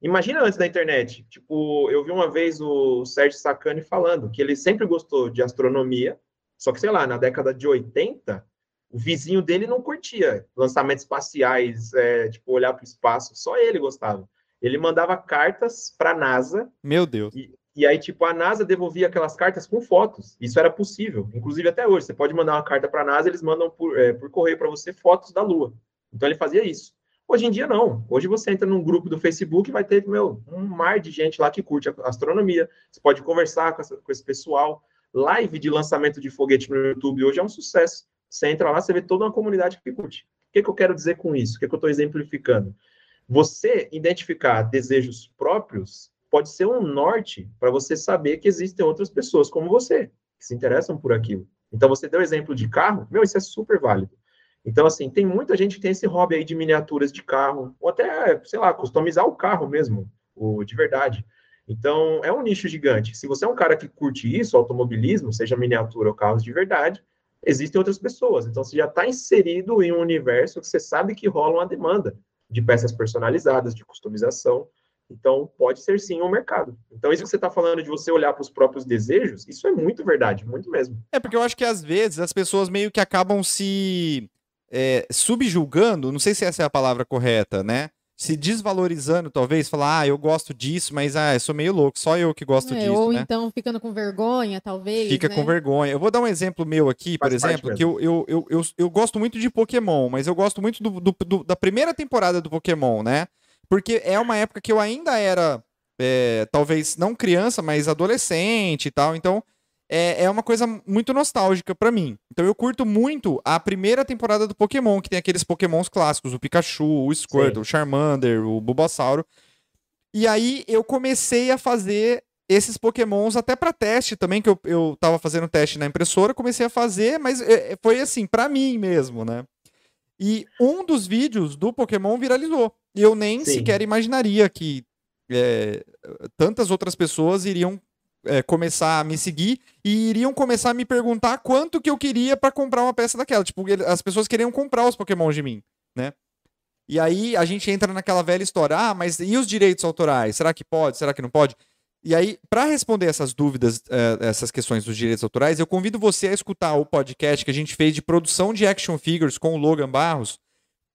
Imagina antes da internet, tipo, eu vi uma vez o Sérgio Sacani falando que ele sempre gostou de astronomia, só que, sei lá, na década de 80, o vizinho dele não curtia lançamentos espaciais, é, tipo, olhar para o espaço. Só ele gostava. Ele mandava cartas para a NASA. Meu Deus. E, e, aí, tipo, a NASA devolvia aquelas cartas com fotos. Isso era possível. Inclusive, até hoje, você pode mandar uma carta para a NASA, eles mandam por, é, por correio para você fotos da Lua. Então, ele fazia isso. Hoje em dia, não. Hoje você entra num grupo do Facebook e vai ter, meu, um mar de gente lá que curte astronomia. Você pode conversar com, essa, com esse pessoal. Live de lançamento de foguete no YouTube hoje é um sucesso. Você entra lá, você vê toda uma comunidade que curte. O que, que eu quero dizer com isso? O que, que eu estou exemplificando? Você identificar desejos próprios pode ser um norte para você saber que existem outras pessoas como você, que se interessam por aquilo. Então, você deu exemplo de carro, meu, isso é super válido. Então, assim, tem muita gente que tem esse hobby aí de miniaturas de carro, ou até, sei lá, customizar o carro mesmo, o de verdade. Então, é um nicho gigante. Se você é um cara que curte isso, automobilismo, seja miniatura ou carros de verdade, existem outras pessoas. Então, você já está inserido em um universo que você sabe que rola uma demanda de peças personalizadas, de customização. Então, pode ser sim um mercado. Então, isso que você está falando de você olhar para os próprios desejos, isso é muito verdade, muito mesmo. É porque eu acho que às vezes as pessoas meio que acabam se é, subjulgando, não sei se essa é a palavra correta, né? Se desvalorizando, talvez, falar, ah, eu gosto disso, mas ah, eu sou meio louco, só eu que gosto é, disso. Ou né? então ficando com vergonha, talvez. Fica né? com vergonha. Eu vou dar um exemplo meu aqui, Faz por exemplo, que eu, eu, eu, eu, eu, gosto muito de Pokémon, mas eu gosto muito do, do, do, da primeira temporada do Pokémon, né? Porque é uma época que eu ainda era, é, talvez não criança, mas adolescente e tal, então é, é uma coisa muito nostálgica para mim. Então eu curto muito a primeira temporada do Pokémon, que tem aqueles Pokémons clássicos, o Pikachu, o Squirtle, Sim. o Charmander, o Bulbasauro. E aí eu comecei a fazer esses Pokémons até para teste também, que eu, eu tava fazendo teste na impressora, comecei a fazer, mas é, é, foi assim, para mim mesmo, né? E um dos vídeos do Pokémon viralizou. E eu nem Sim. sequer imaginaria que é, tantas outras pessoas iriam é, começar a me seguir e iriam começar a me perguntar quanto que eu queria para comprar uma peça daquela. Tipo, as pessoas queriam comprar os Pokémon de mim, né? E aí a gente entra naquela velha história: ah, mas e os direitos autorais? Será que pode? Será que não pode? E aí, para responder essas dúvidas, uh, essas questões dos direitos autorais, eu convido você a escutar o podcast que a gente fez de produção de action figures com o Logan Barros,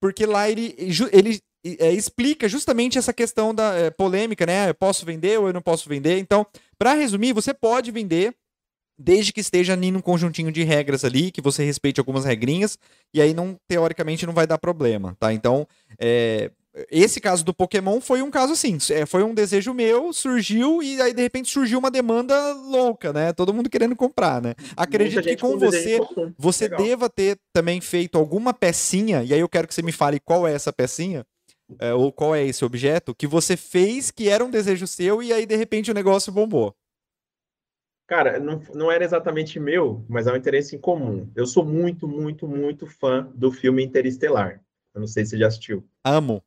porque lá ele, ele é, explica justamente essa questão da é, polêmica, né? Eu posso vender ou eu não posso vender. Então, para resumir, você pode vender desde que esteja ali num conjuntinho de regras ali, que você respeite algumas regrinhas, e aí não, teoricamente, não vai dar problema, tá? Então, é, esse caso do Pokémon foi um caso assim, é, foi um desejo meu, surgiu e aí de repente surgiu uma demanda louca, né? Todo mundo querendo comprar, né? Acredito que com, com você você Legal. deva ter também feito alguma pecinha, e aí eu quero que você me fale qual é essa pecinha, é, ou qual é esse objeto que você fez que era um desejo seu e aí de repente o negócio bombou. Cara, não, não era exatamente meu, mas é um interesse em comum. Eu sou muito, muito, muito fã do filme Interestelar. Eu não sei se você já assistiu. Amo.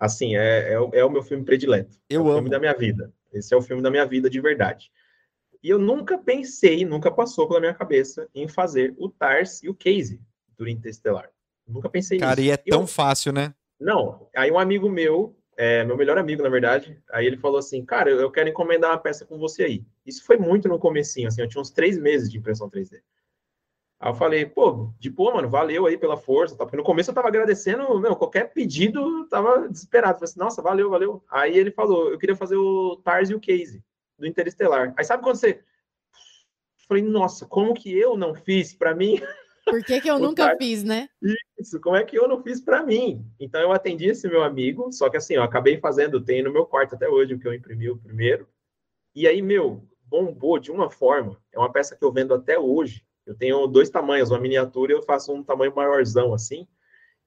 Assim, é, é, é o meu filme predileto. Eu é o amo. filme da minha vida. Esse é o filme da minha vida de verdade. E eu nunca pensei, nunca passou pela minha cabeça em fazer o Tars e o Casey do Interestelar. Nunca pensei Cara, nisso. Cara, e é tão eu... fácil, né? Não. Aí um amigo meu, é, meu melhor amigo, na verdade, aí ele falou assim, cara, eu quero encomendar uma peça com você aí. Isso foi muito no comecinho, assim, eu tinha uns três meses de impressão 3D. Aí eu falei, pô, de pô, mano, valeu aí pela força, tá? Porque no começo eu tava agradecendo, meu, qualquer pedido, eu tava desesperado. Falei assim, nossa, valeu, valeu. Aí ele falou, eu queria fazer o Tars e o Case, do Interestelar. Aí sabe quando você... Falei, nossa, como que eu não fiz para mim? Por que, que eu nunca fiz, né? Isso, como é que eu não fiz para mim? Então eu atendi esse meu amigo, só que assim, eu acabei fazendo, tem no meu quarto até hoje, o que eu imprimi o primeiro. E aí, meu, bombou de uma forma, é uma peça que eu vendo até hoje, eu tenho dois tamanhos, uma miniatura e eu faço um tamanho maiorzão, assim.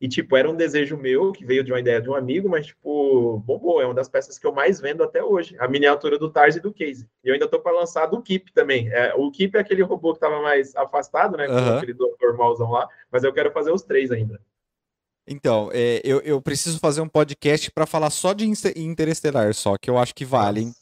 E, tipo, era um desejo meu, que veio de uma ideia de um amigo, mas, tipo, bombou. É uma das peças que eu mais vendo até hoje. A miniatura do Tars e do Case. E eu ainda tô para lançar do Keep também. É, o Keep é aquele robô que tava mais afastado, né? Com aquele normalzão lá. Mas eu quero fazer os três ainda. Então, é, eu, eu preciso fazer um podcast para falar só de Interestelar, só, que eu acho que vale, hein?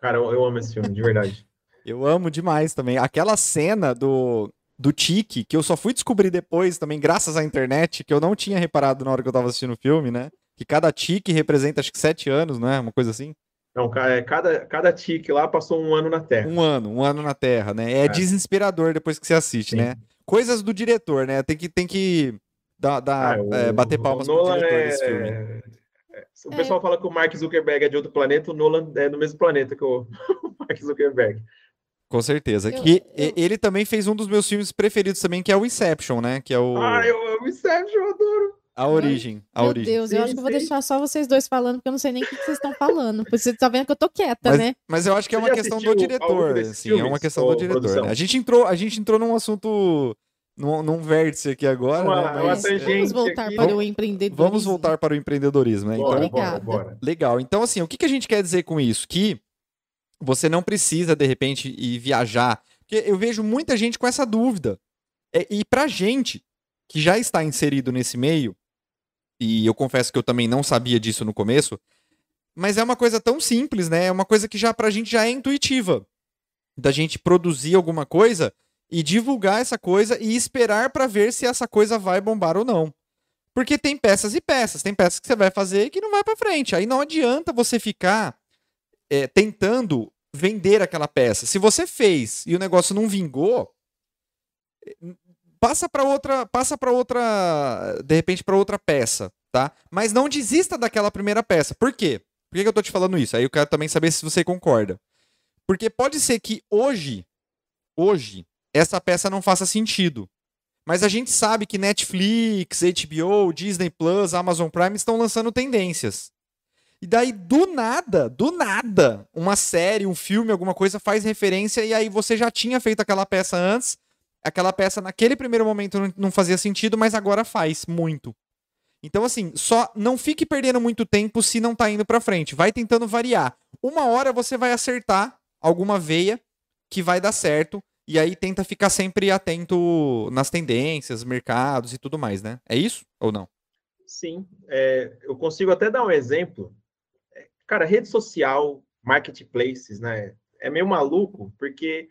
Cara, eu, eu amo esse filme, de verdade. Eu amo demais também. Aquela cena do, do Tique, que eu só fui descobrir depois também, graças à internet, que eu não tinha reparado na hora que eu tava assistindo o filme, né? Que cada tique representa acho que sete anos, não é? Uma coisa assim. Não, é, cada, cada tique lá passou um ano na Terra. Um ano, um ano na Terra, né? É, é. desesperador depois que você assiste, Sim. né? Coisas do diretor, né? Tem que, tem que dar, dar, ah, é, bater palmas pro diretor é... desse filme. É, o pessoal fala que o Mark Zuckerberg é de outro planeta, o Nolan é do mesmo planeta que o Mark Zuckerberg. Com certeza. Eu, que eu... ele também fez um dos meus filmes preferidos também, que é o Inception, né? Que é o. Ah, eu amo Inception, eu adoro. A origem. A Meu origem. Deus, eu acho que eu vou deixar só vocês dois falando, porque eu não sei nem o que vocês estão falando. Porque você tá vendo que eu tô quieta, mas, né? Mas eu acho que é uma questão do diretor. Assim, é uma questão do diretor. Né? A, gente entrou, a gente entrou num assunto. Num, num vértice aqui agora. Uma, né? mas, vamos voltar aqui. para o empreendedorismo. Vamos voltar para o empreendedorismo, né? Bora, então, bora, bora. Legal. Então, assim, o que, que a gente quer dizer com isso? Que você não precisa, de repente, ir viajar porque eu vejo muita gente com essa dúvida. É, e pra gente, que já está inserido nesse meio, e eu confesso que eu também não sabia disso no começo, mas é uma coisa tão simples, né? É uma coisa que já pra gente já é intuitiva. Da gente produzir alguma coisa e divulgar essa coisa e esperar para ver se essa coisa vai bombar ou não. Porque tem peças e peças, tem peças que você vai fazer e que não vai para frente. Aí não adianta você ficar é, tentando vender aquela peça. Se você fez e o negócio não vingou, passa para outra, passa para outra, de repente para outra peça, tá? Mas não desista daquela primeira peça. Por quê? Por que, que eu tô te falando isso? Aí eu quero também saber se você concorda. Porque pode ser que hoje, hoje, essa peça não faça sentido. Mas a gente sabe que Netflix, HBO, Disney Plus, Amazon Prime estão lançando tendências. E daí, do nada, do nada, uma série, um filme, alguma coisa faz referência e aí você já tinha feito aquela peça antes. Aquela peça naquele primeiro momento não fazia sentido, mas agora faz muito. Então, assim, só não fique perdendo muito tempo se não tá indo pra frente. Vai tentando variar. Uma hora você vai acertar alguma veia que vai dar certo. E aí tenta ficar sempre atento nas tendências, mercados e tudo mais, né? É isso ou não? Sim. É, eu consigo até dar um exemplo Cara, rede social, marketplaces, né? é meio maluco, porque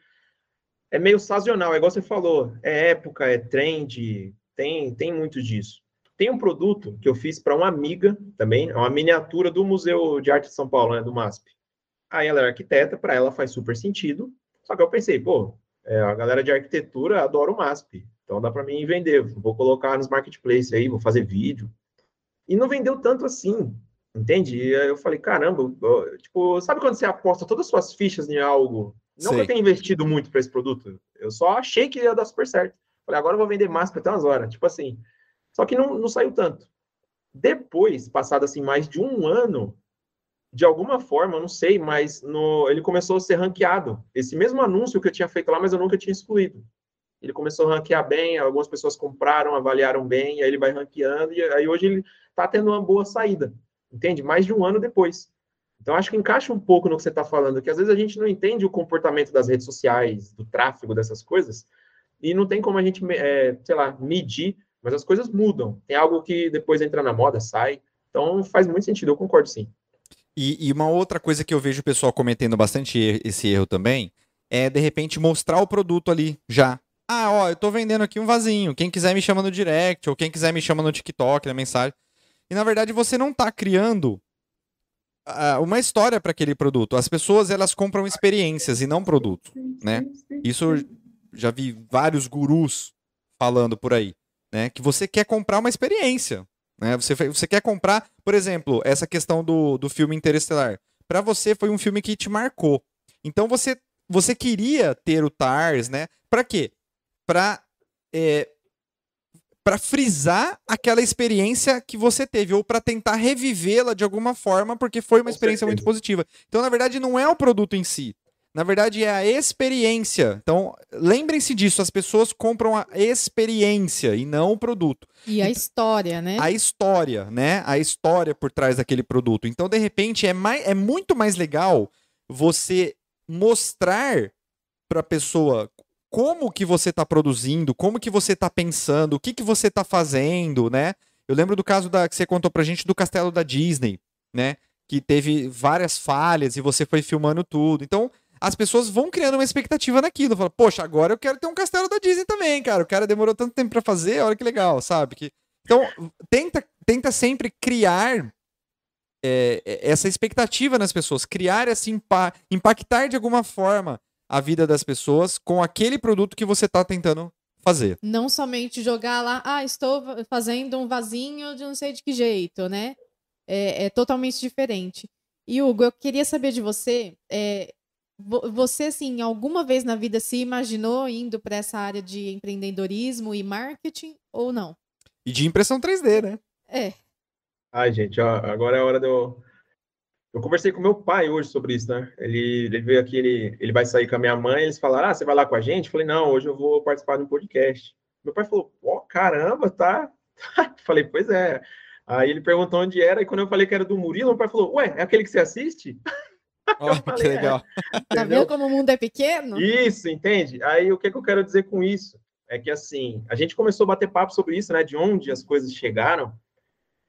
é meio sazonal, é igual você falou, é época, é trend, tem, tem muito disso. Tem um produto que eu fiz para uma amiga também, é uma miniatura do Museu de Arte de São Paulo, né, do MASP. Aí ela é arquiteta, para ela faz super sentido. Só que eu pensei, pô, é, a galera de arquitetura adora o MASP, então dá para mim vender. Vou colocar nos marketplaces aí, vou fazer vídeo. E não vendeu tanto assim, entende? E aí eu falei, caramba, tipo, sabe quando você aposta todas as suas fichas em algo? Não Sei. que eu tenha investido muito para esse produto, eu só achei que ia dar super certo. Falei, agora eu vou vender MASP até umas horas. Tipo assim, só que não, não saiu tanto. Depois, passado assim mais de um ano, de alguma forma, eu não sei, mas no, ele começou a ser ranqueado. Esse mesmo anúncio que eu tinha feito lá, mas eu nunca tinha excluído. Ele começou a ranquear bem, algumas pessoas compraram, avaliaram bem, aí ele vai ranqueando, e aí hoje ele está tendo uma boa saída, entende? Mais de um ano depois. Então, acho que encaixa um pouco no que você está falando, que às vezes a gente não entende o comportamento das redes sociais, do tráfego, dessas coisas, e não tem como a gente, é, sei lá, medir mas as coisas mudam. Tem algo que depois entra na moda, sai. Então faz muito sentido, eu concordo sim. E, e uma outra coisa que eu vejo o pessoal cometendo bastante esse erro também é de repente mostrar o produto ali já. Ah, ó, eu tô vendendo aqui um vasinho. Quem quiser me chama no direct, ou quem quiser me chama no TikTok, na mensagem. E na verdade você não tá criando uh, uma história para aquele produto. As pessoas elas compram experiências e não produto, né? Isso já vi vários gurus falando por aí né? Que você quer comprar uma experiência, né? Você, você quer comprar, por exemplo, essa questão do, do filme Interestelar. Para você foi um filme que te marcou. Então você você queria ter o TARS, né? Para quê? Para é, para frisar aquela experiência que você teve ou para tentar revivê-la de alguma forma, porque foi uma experiência muito positiva. Então, na verdade, não é o produto em si, na verdade, é a experiência. Então, lembrem-se disso: as pessoas compram a experiência e não o produto. E a história, né? A história, né? A história por trás daquele produto. Então, de repente, é, mais, é muito mais legal você mostrar para a pessoa como que você está produzindo, como que você está pensando, o que que você está fazendo, né? Eu lembro do caso da que você contou pra gente do castelo da Disney, né? Que teve várias falhas e você foi filmando tudo. Então, as pessoas vão criando uma expectativa naquilo. Fala, poxa, agora eu quero ter um castelo da Disney também, cara. O cara demorou tanto tempo para fazer, olha que legal, sabe? Que... Então, tenta, tenta sempre criar é, essa expectativa nas pessoas, criar esse impa impactar de alguma forma a vida das pessoas com aquele produto que você está tentando fazer. Não somente jogar lá, ah, estou fazendo um vasinho de não sei de que jeito, né? É, é totalmente diferente. E Hugo, eu queria saber de você, é, você, assim, alguma vez na vida se imaginou indo para essa área de empreendedorismo e marketing ou não? E de impressão 3D, né? É. Ai, gente, ó, agora é a hora de eu. Eu conversei com meu pai hoje sobre isso, né? Ele, ele veio aqui, ele, ele vai sair com a minha mãe, eles falaram: Ah, você vai lá com a gente? Eu falei: Não, hoje eu vou participar de um podcast. Meu pai falou: Pô, caramba, tá? falei: Pois é. Aí ele perguntou onde era, e quando eu falei que era do Murilo, meu pai falou: Ué, é aquele que você assiste? Oh, falei, que legal. É. Tá vendo como o mundo é pequeno? Isso, entende? Aí o que, que eu quero dizer com isso? É que assim, a gente começou a bater papo sobre isso, né? De onde as coisas chegaram.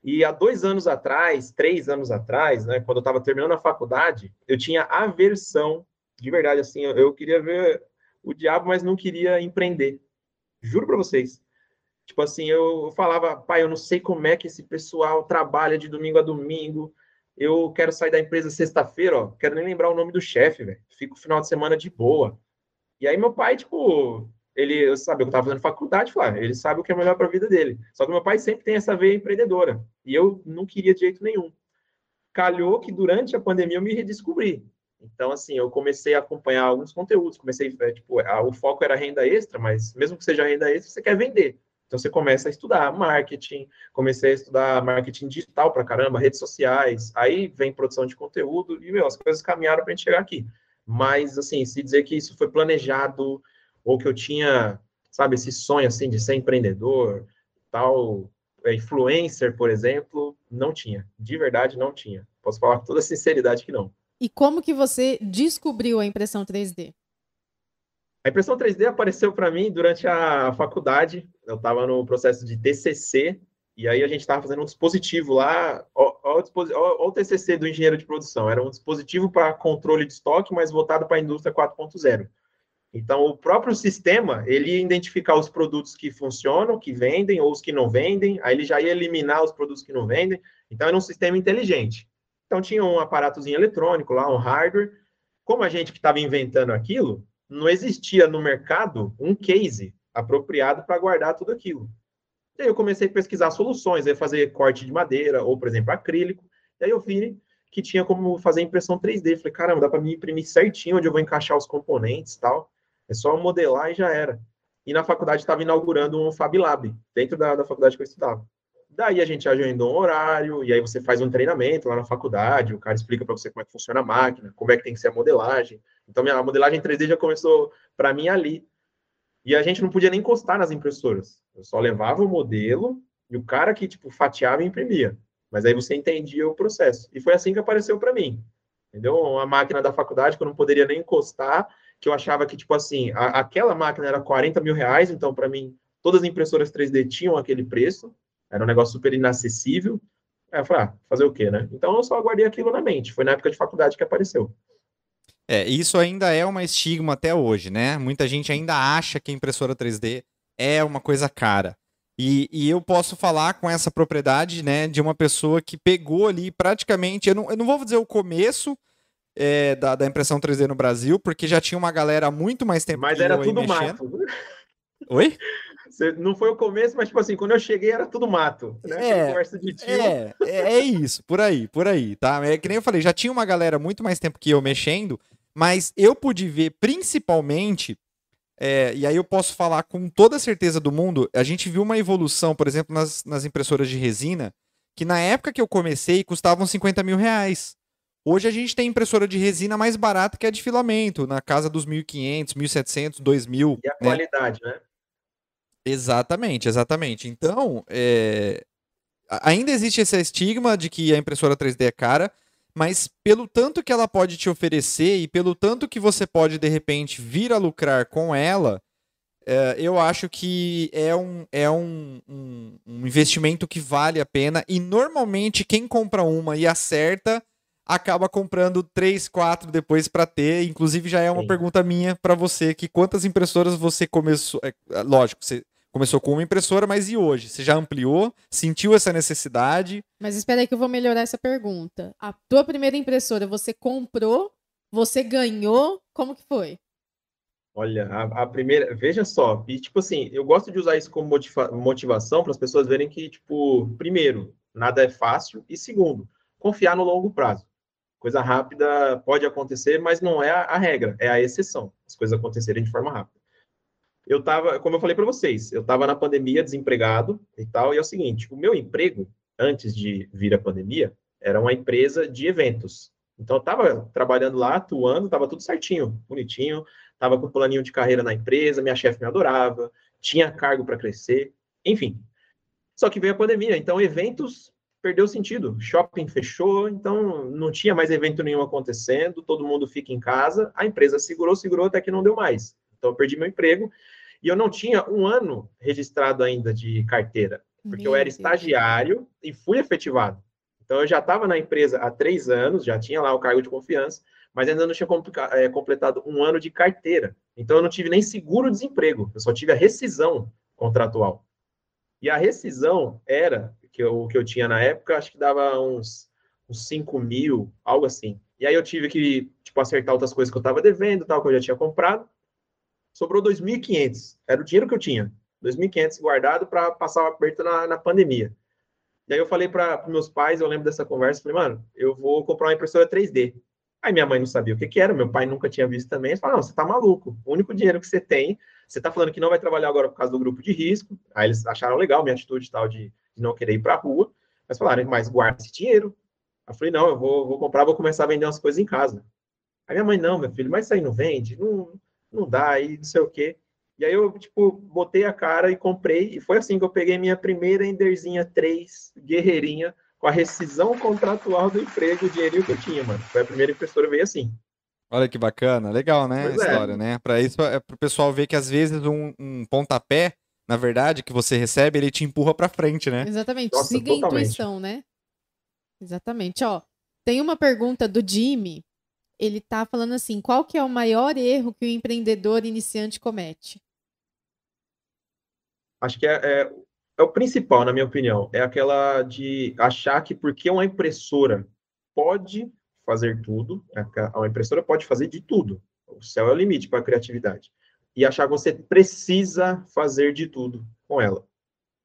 E há dois anos atrás, três anos atrás, né? Quando eu estava terminando a faculdade, eu tinha aversão, de verdade, assim, eu, eu queria ver o diabo, mas não queria empreender. Juro para vocês. Tipo assim, eu falava, pai, eu não sei como é que esse pessoal trabalha de domingo a domingo eu quero sair da empresa sexta-feira, ó, quero nem lembrar o nome do chefe, velho. Fico o final de semana de boa. E aí meu pai, tipo, ele, sabe, eu tava fazendo faculdade, falei, ah, ele sabe o que é melhor para a vida dele. Só que meu pai sempre tem essa veia empreendedora, e eu não queria de jeito nenhum. Calhou que durante a pandemia eu me redescobri. Então, assim, eu comecei a acompanhar alguns conteúdos, comecei, é, tipo, a, o foco era renda extra, mas mesmo que seja renda extra, você quer vender. Então você começa a estudar marketing, comecei a estudar marketing digital para caramba, redes sociais, aí vem produção de conteúdo e meu, as coisas caminharam para a gente chegar aqui. Mas assim, se dizer que isso foi planejado ou que eu tinha, sabe, esse sonho assim de ser empreendedor, tal, é, influencer, por exemplo, não tinha. De verdade não tinha. Posso falar com toda sinceridade que não. E como que você descobriu a impressão 3D? A impressão 3D apareceu para mim durante a faculdade. Eu estava no processo de TCC E aí a gente estava fazendo um dispositivo lá, ó, o TCC do engenheiro de produção, era um dispositivo para controle de estoque, mas voltado para a indústria 4.0. Então, o próprio sistema, ele identificar os produtos que funcionam, que vendem, ou os que não vendem, aí ele já ia eliminar os produtos que não vendem. Então, era um sistema inteligente. Então, tinha um aparatozinho eletrônico lá, um hardware. Como a gente que estava inventando aquilo, não existia no mercado um case apropriado para guardar tudo aquilo. E aí eu comecei a pesquisar soluções, aí fazer corte de madeira, ou, por exemplo, acrílico. E aí eu vi que tinha como fazer impressão 3D. Falei, caramba, dá para me imprimir certinho onde eu vou encaixar os componentes e tal. É só modelar e já era. E na faculdade estava inaugurando um Fab Lab, dentro da, da faculdade que eu estudava. Daí a gente agendou um horário, e aí você faz um treinamento lá na faculdade, o cara explica para você como é que funciona a máquina, como é que tem que ser a modelagem. Então, minha, a modelagem 3D já começou para mim ali. E a gente não podia nem encostar nas impressoras. Eu só levava o modelo e o cara que, tipo, fatiava e imprimia. Mas aí você entendia o processo. E foi assim que apareceu para mim. Entendeu? Uma máquina da faculdade que eu não poderia nem encostar, que eu achava que, tipo assim, a, aquela máquina era 40 mil reais, então, para mim, todas as impressoras 3D tinham aquele preço, era um negócio super inacessível. Aí eu falei, ah, fazer o quê, né? Então eu só guardei aquilo na mente. Foi na época de faculdade que apareceu. É, isso ainda é uma estigma até hoje, né? Muita gente ainda acha que a impressora 3D é uma coisa cara. E, e, eu posso falar com essa propriedade, né, de uma pessoa que pegou ali praticamente, eu não, eu não vou dizer o começo, é, da, da, impressão 3D no Brasil, porque já tinha uma galera muito mais tempo Mas era tudo mato. Oi? não foi o começo, mas tipo assim, quando eu cheguei era tudo mato, né? É, é, é, é, isso, por aí, por aí, tá? É que nem eu falei, já tinha uma galera muito mais tempo que eu mexendo, mas eu pude ver principalmente, é, e aí eu posso falar com toda certeza do mundo, a gente viu uma evolução, por exemplo, nas, nas impressoras de resina, que na época que eu comecei custavam 50 mil reais. Hoje a gente tem impressora de resina mais barata que a de filamento, na casa dos 1.500, 1.700, 2.000. E a né? qualidade, né? Exatamente, exatamente. Então, é... ainda existe esse estigma de que a impressora 3D é cara, mas pelo tanto que ela pode te oferecer e pelo tanto que você pode, de repente, vir a lucrar com ela, é, eu acho que é, um, é um, um, um investimento que vale a pena. E normalmente quem compra uma e acerta acaba comprando três, quatro depois para ter. Inclusive, já é uma Sim. pergunta minha para você: que quantas impressoras você começou? É, é, lógico, você começou com uma impressora, mas e hoje? Você já ampliou? Sentiu essa necessidade? Mas espera aí que eu vou melhorar essa pergunta. A tua primeira impressora, você comprou? Você ganhou? Como que foi? Olha, a, a, primeira, veja só, e tipo assim, eu gosto de usar isso como motiva, motivação para as pessoas verem que, tipo, primeiro, nada é fácil, e segundo, confiar no longo prazo. Coisa rápida pode acontecer, mas não é a, regra, é a exceção. As coisas acontecerem de forma rápida. Eu estava, como eu falei para vocês, eu estava na pandemia desempregado e tal, e é o seguinte, o meu emprego, antes de vir a pandemia, era uma empresa de eventos. Então, eu estava trabalhando lá, atuando, estava tudo certinho, bonitinho, estava com o planinho de carreira na empresa, minha chefe me adorava, tinha cargo para crescer, enfim. Só que veio a pandemia, então eventos perdeu o sentido. Shopping fechou, então não tinha mais evento nenhum acontecendo, todo mundo fica em casa. A empresa segurou, segurou até que não deu mais. Então eu perdi meu emprego e eu não tinha um ano registrado ainda de carteira, porque meu eu era Deus. estagiário e fui efetivado. Então eu já estava na empresa há três anos, já tinha lá o cargo de confiança, mas ainda não tinha é, completado um ano de carteira. Então eu não tive nem seguro-desemprego, eu só tive a rescisão contratual. E a rescisão era que eu, que eu tinha na época, acho que dava uns, uns 5 mil, algo assim. E aí eu tive que, tipo, acertar outras coisas que eu estava devendo, tal, que eu já tinha comprado. Sobrou 2.500. Era o dinheiro que eu tinha. 2.500 guardado para passar o aperto na, na pandemia. E aí eu falei para meus pais, eu lembro dessa conversa, falei, mano, eu vou comprar uma impressora 3D. Aí minha mãe não sabia o que, que era, meu pai nunca tinha visto também. Eles falaram, não, você tá maluco. O único dinheiro que você tem, você tá falando que não vai trabalhar agora por causa do grupo de risco. Aí eles acharam legal minha atitude tal de não querer ir para a rua, mas falaram, mas guarda esse dinheiro. Eu falei, não, eu vou, vou comprar, vou começar a vender umas coisas em casa. Aí minha mãe, não, meu filho, mas isso aí não vende? Não, não dá, aí não sei o quê. E aí eu, tipo, botei a cara e comprei, e foi assim que eu peguei minha primeira Enderzinha 3, guerreirinha, com a rescisão contratual do emprego, o dinheirinho que eu tinha, mano. Foi a primeira impressora, veio assim. Olha que bacana, legal, né, pois a é. história, é. né? Para isso, é para o pessoal ver que às vezes um, um pontapé na verdade, que você recebe, ele te empurra pra frente, né? Exatamente. Nossa, Siga a totalmente. intuição, né? Exatamente. Ó, tem uma pergunta do Jimmy. Ele tá falando assim: qual que é o maior erro que o empreendedor iniciante comete? Acho que é, é, é o principal, na minha opinião. É aquela de achar que porque uma impressora pode fazer tudo, é uma impressora pode fazer de tudo. O céu é o limite para a criatividade. E achar que você precisa fazer de tudo com ela.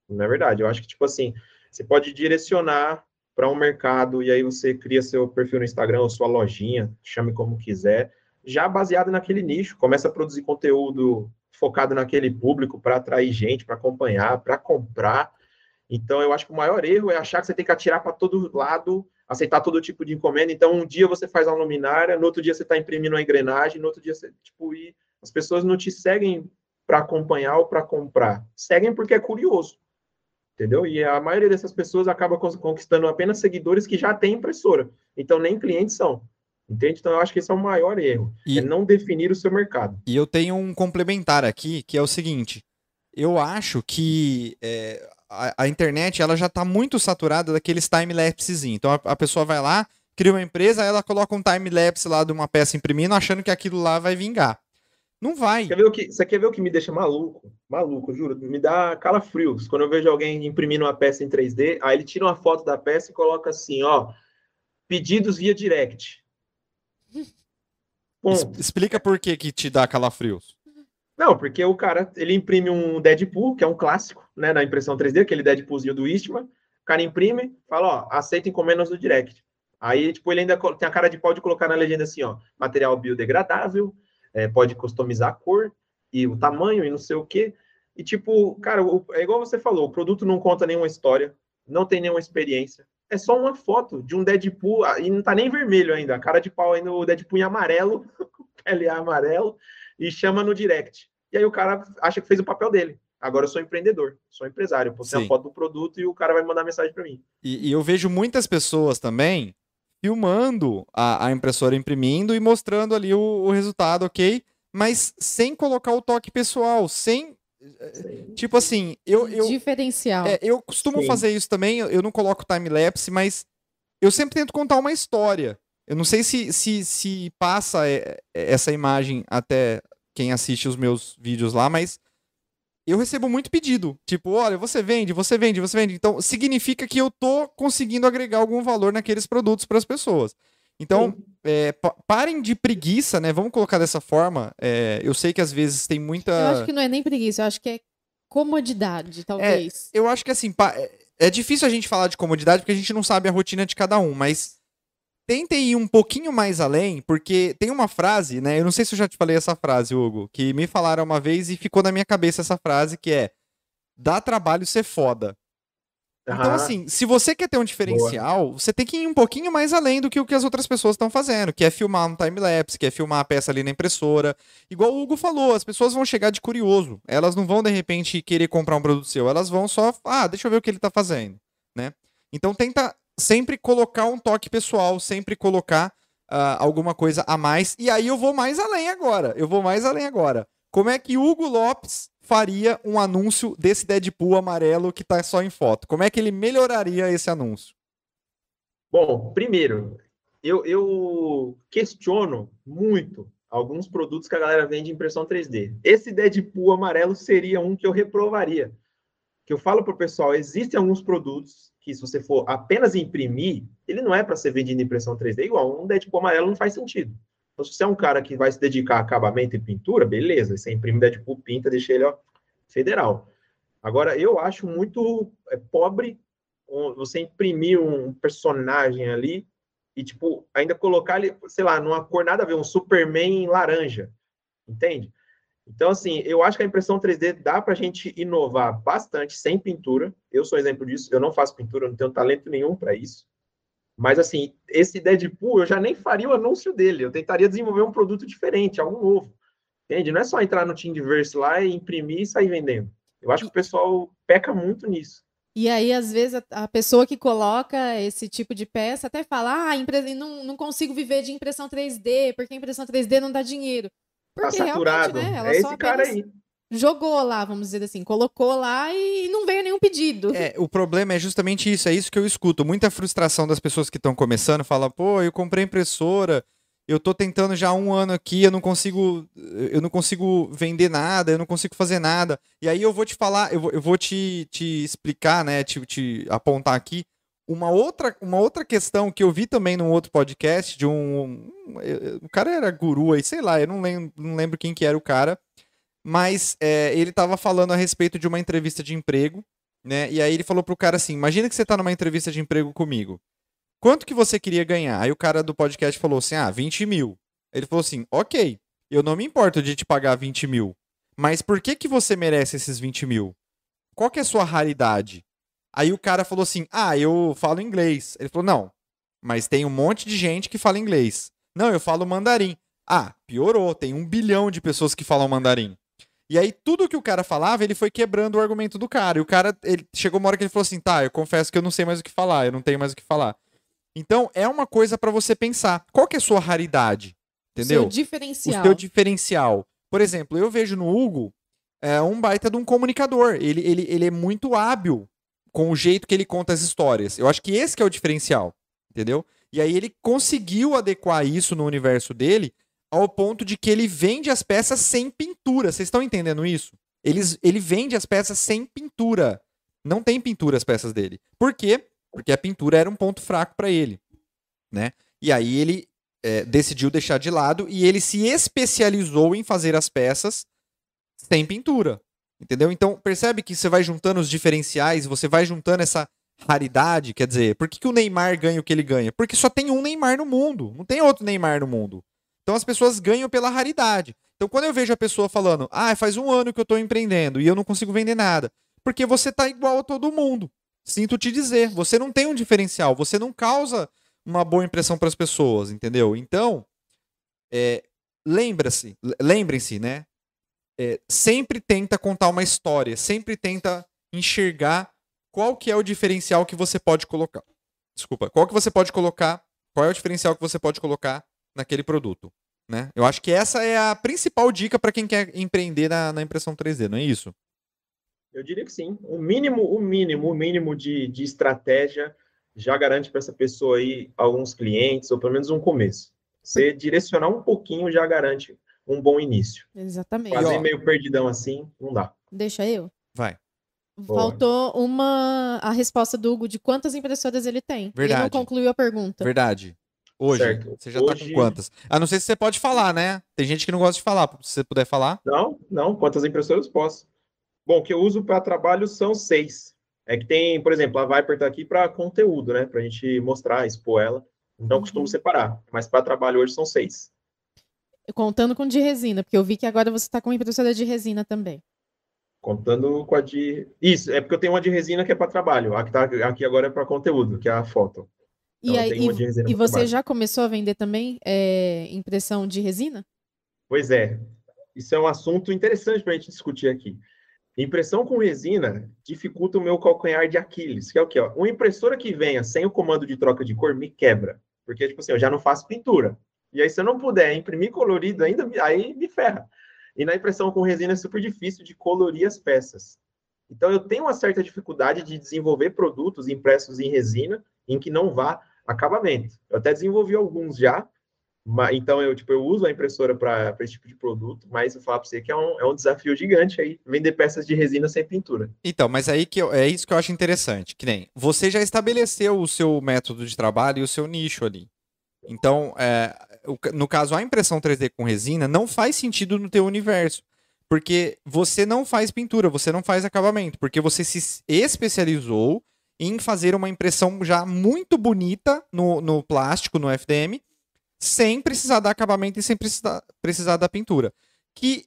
Não é verdade. Eu acho que, tipo assim, você pode direcionar para um mercado e aí você cria seu perfil no Instagram ou sua lojinha, chame como quiser, já baseado naquele nicho. Começa a produzir conteúdo focado naquele público para atrair gente, para acompanhar, para comprar. Então, eu acho que o maior erro é achar que você tem que atirar para todo lado, aceitar todo tipo de encomenda. Então, um dia você faz uma luminária, no outro dia você está imprimindo uma engrenagem, no outro dia você, tipo, e as pessoas não te seguem para acompanhar ou para comprar. Seguem porque é curioso. Entendeu? E a maioria dessas pessoas acaba conquistando apenas seguidores que já têm impressora. Então, nem clientes são. Entende? Então, eu acho que esse é o maior erro. E- É não definir o seu mercado. E eu tenho um complementar aqui, que é o seguinte. Eu acho que é, a, a internet ela já está muito saturada daqueles time-lapses. Então a, a pessoa vai lá, cria uma empresa, ela coloca um time-lapse lá de uma peça imprimindo, achando que aquilo lá vai vingar. Não vai. Quer ver o que, você quer ver o que me deixa maluco? Maluco, juro. Me dá calafrios. Quando eu vejo alguém imprimindo uma peça em 3D, aí ele tira uma foto da peça e coloca assim, ó, pedidos via direct. Ponto. Explica por que que te dá calafrios. Não, porque o cara, ele imprime um Deadpool, que é um clássico, né, na impressão 3D, aquele Deadpoolzinho do Eastman. O cara imprime, fala, ó, aceita encomendas do direct. Aí, tipo, ele ainda tem a cara de pau de colocar na legenda assim, ó, material biodegradável, é, pode customizar a cor e o tamanho e não sei o quê. E, tipo, cara, o- é igual você falou, o produto não conta nenhuma história, não tem nenhuma experiência. É só uma foto de um Deadpool, ah, e não tá nem vermelho ainda, a cara de pau ainda, o Deadpool em amarelo, pele amarelo, e chama no direct. E aí o cara acha que fez o papel dele. Agora eu sou empreendedor, sou empresário. Eu postei Sim. uma foto do produto e o cara vai mandar mensagem para mim. E, e eu vejo muitas pessoas também filmando a, a impressora imprimindo e mostrando ali o, o resultado, ok? Mas sem colocar o toque pessoal, sem. Tipo assim, eu, eu, Diferencial. É, eu costumo Sim. fazer isso também, eu não coloco time-lapse, mas eu sempre tento contar uma história. Eu não sei se, se, se passa é, é, essa imagem até quem assiste os meus vídeos lá, mas eu recebo muito pedido. Tipo, olha, você vende, você vende, você vende. Então, significa que eu tô conseguindo agregar algum valor naqueles produtos para as pessoas. Então, é, pa- parem de preguiça, né? Vamos colocar dessa forma. É, eu sei que às vezes tem muita. Eu acho que não é nem preguiça, eu acho que é comodidade, talvez. Eu acho que assim, é- é difícil a gente falar de comodidade porque a gente não sabe a rotina de cada um, mas tentem ir um pouquinho mais além, porque tem uma frase, né? Eu não sei se eu já te falei essa frase, Hugo, que me falaram uma vez e ficou na minha cabeça essa frase que é: dá trabalho ser foda. Então, Ah, assim, se você quer ter um diferencial, você tem que ir um pouquinho mais além do que o que as outras pessoas estão fazendo, que é filmar um time-lapse, que é filmar a peça ali na impressora. Igual o Hugo falou, as pessoas vão chegar de curioso. Elas não vão, de repente, querer comprar um produto seu. Elas vão só, ah, deixa eu ver o que ele tá fazendo, né? Então, tenta sempre colocar um toque pessoal, sempre colocar ah, alguma coisa a mais. E aí eu vou mais além agora. Eu vou mais além agora. Como é que Hugo Lopes faria um anúncio desse Deadpool amarelo que tá só em foto? Como é que ele melhoraria esse anúncio? Bom, primeiro, eu, eu questiono muito alguns produtos que a galera vende em impressão 3D. Esse Deadpool amarelo seria um que eu reprovaria. Que eu falo pro pessoal, existem alguns produtos que se você for apenas imprimir, ele não é para ser vendido em impressão 3D igual. Um Deadpool amarelo não faz sentido. Então, se você é um cara que vai se dedicar a acabamento e pintura, beleza. Você imprime Deadpool, pinta, deixa ele ó, federal. Agora, eu acho muito é, pobre você imprimir um personagem ali e, tipo, ainda colocar ele, sei lá, numa cor nada a ver, um Superman laranja. Entende? Então, assim, eu acho que a impressão 3D dá pra gente inovar bastante sem pintura. Eu sou exemplo disso. Eu não faço pintura, eu não tenho talento nenhum para isso. Mas, assim, esse Deadpool, eu já nem faria o anúncio dele. Eu tentaria desenvolver um produto diferente, algo novo. Entende? Não é só entrar no Thingiverse lá e imprimir e sair vendendo. Eu acho que o pessoal peca muito nisso. E aí, às vezes, a, pessoa que coloca esse tipo de peça até fala: ah, impre- não, não consigo viver de impressão 3D, porque a impressão 3D não dá dinheiro. Tá Porque saturado. realmente, né? Ela é só esse cara apenas aí. Jogou lá, vamos dizer assim, colocou lá e não veio nenhum pedido. É, o problema é justamente isso, é isso que eu escuto. Muita frustração das pessoas que estão começando, fala, pô, eu comprei impressora, eu tô tentando já um ano aqui, eu não consigo, eu não consigo vender nada, eu não consigo fazer nada. E aí eu vou te falar, eu vou, eu vou te, te explicar, né, te, te apontar aqui uma outra, uma outra questão que eu vi também num outro podcast de um, um o cara era guru aí, sei lá, eu não lembro, não lembro quem que era o cara, mas é, ele tava falando a respeito de uma entrevista de emprego, né? E aí ele falou pro cara assim: imagina que você tá numa entrevista de emprego comigo. Quanto que você queria ganhar? Aí o cara do podcast falou assim: ah, 20 mil. Ele falou assim: ok, eu não me importo de te pagar 20 mil. Mas por que, que você merece esses 20 mil? Qual que é a sua raridade? Aí o cara falou assim: ah, eu falo inglês. Ele falou: não, mas tem um monte de gente que fala inglês. Não, eu falo mandarim. Ah, piorou, tem um bilhão de pessoas que falam mandarim. E aí, tudo que o cara falava, ele foi quebrando o argumento do cara. E o cara, ele chegou uma hora que ele falou assim: tá, eu confesso que eu não sei mais o que falar, eu não tenho mais o que falar. Então, é uma coisa para você pensar. Qual que é a sua raridade? Entendeu? Seu diferencial. O seu diferencial. Por exemplo, eu vejo no Hugo é, um baita de um comunicador. Ele, ele, ele é muito hábil com o jeito que ele conta as histórias. Eu acho que esse que é o diferencial. Entendeu? E aí ele conseguiu adequar isso no universo dele ao ponto de que ele vende as peças sem pintura. Vocês estão entendendo isso? Eles, ele vende as peças sem pintura. Não tem pintura as peças dele. Por quê? Porque a pintura era um ponto fraco para ele, né? E aí ele é, decidiu deixar de lado e ele se especializou em fazer as peças sem pintura, entendeu? Então percebe que você vai juntando os diferenciais, você vai juntando essa raridade, quer dizer, por que, que o Neymar ganha o que ele ganha? Porque só tem um Neymar no mundo, não tem outro Neymar no mundo. Então as pessoas ganham pela raridade. Então quando eu vejo a pessoa falando, ah, faz um ano que eu estou empreendendo e eu não consigo vender nada, porque você tá igual a todo mundo. Sinto te dizer, você não tem um diferencial, você não causa uma boa impressão para as pessoas, entendeu? Então, é, lembra-se, lembrem-se, né? É, sempre tenta contar uma história, sempre tenta enxergar qual que é o diferencial que você pode colocar. Desculpa, qual que você pode colocar, qual é o diferencial que você pode colocar naquele produto. Né? Eu acho que essa é a principal dica para quem quer empreender na, na, impressão 3D, não é isso? Eu diria que sim. O mínimo, o mínimo, o mínimo de, de estratégia já garante para essa pessoa aí alguns clientes, ou pelo menos um começo. Você direcionar um pouquinho já garante um bom início. Exatamente. Fazer meio perdidão assim, não dá. Deixa eu. Vai. Faltou uma a resposta do Hugo de quantas impressoras ele tem. Verdade. Ele não concluiu a pergunta. Verdade. Hoje, certo. você já Hoje... tá com quantas? A não ser se você pode falar, né? Tem gente que não gosta de falar. Se você puder falar. Não, não. Quantas impressoras posso? Bom, o que eu uso para trabalho são seis. É que tem, por exemplo, a Viper tá aqui para conteúdo, né? Para a gente mostrar, expor ela. Então, eu costumo uhum. separar. Mas para trabalho hoje são seis. Contando com de resina, porque eu vi que agora você está com impressora de resina também. Contando com a de. Isso, é porque eu tenho uma de resina que é para trabalho. A que tá aqui agora é para conteúdo, que é a foto. E, aí, e, e você já começou a vender também é, impressão de resina? Pois é. Isso é um assunto interessante para a gente discutir aqui. Impressão com resina dificulta o meu calcanhar de Aquiles, que é o quê? Ó? Uma impressora que venha sem o comando de troca de cor me quebra. Porque, tipo assim, eu já não faço pintura. E aí, se eu não puder imprimir colorido ainda, aí me ferra. E na impressão com resina é super difícil de colorir as peças. Então, eu tenho uma certa dificuldade de desenvolver produtos impressos em resina em que não vá acabamento. Eu até desenvolvi alguns já, mas, então eu, tipo, eu uso a impressora para esse tipo de produto, mas eu falo para você que é um, é um desafio gigante aí, vender peças de resina sem pintura. Então, mas aí que eu, é isso que eu acho interessante, que nem você já estabeleceu o seu método de trabalho e o seu nicho ali. Então, é, no caso, a impressão 3D com resina não faz sentido no teu universo. Porque você não faz pintura, você não faz acabamento, porque você se especializou em fazer uma impressão já muito bonita no, no plástico, no FDM, sem precisar dar acabamento e sem precisar, precisar da pintura. Que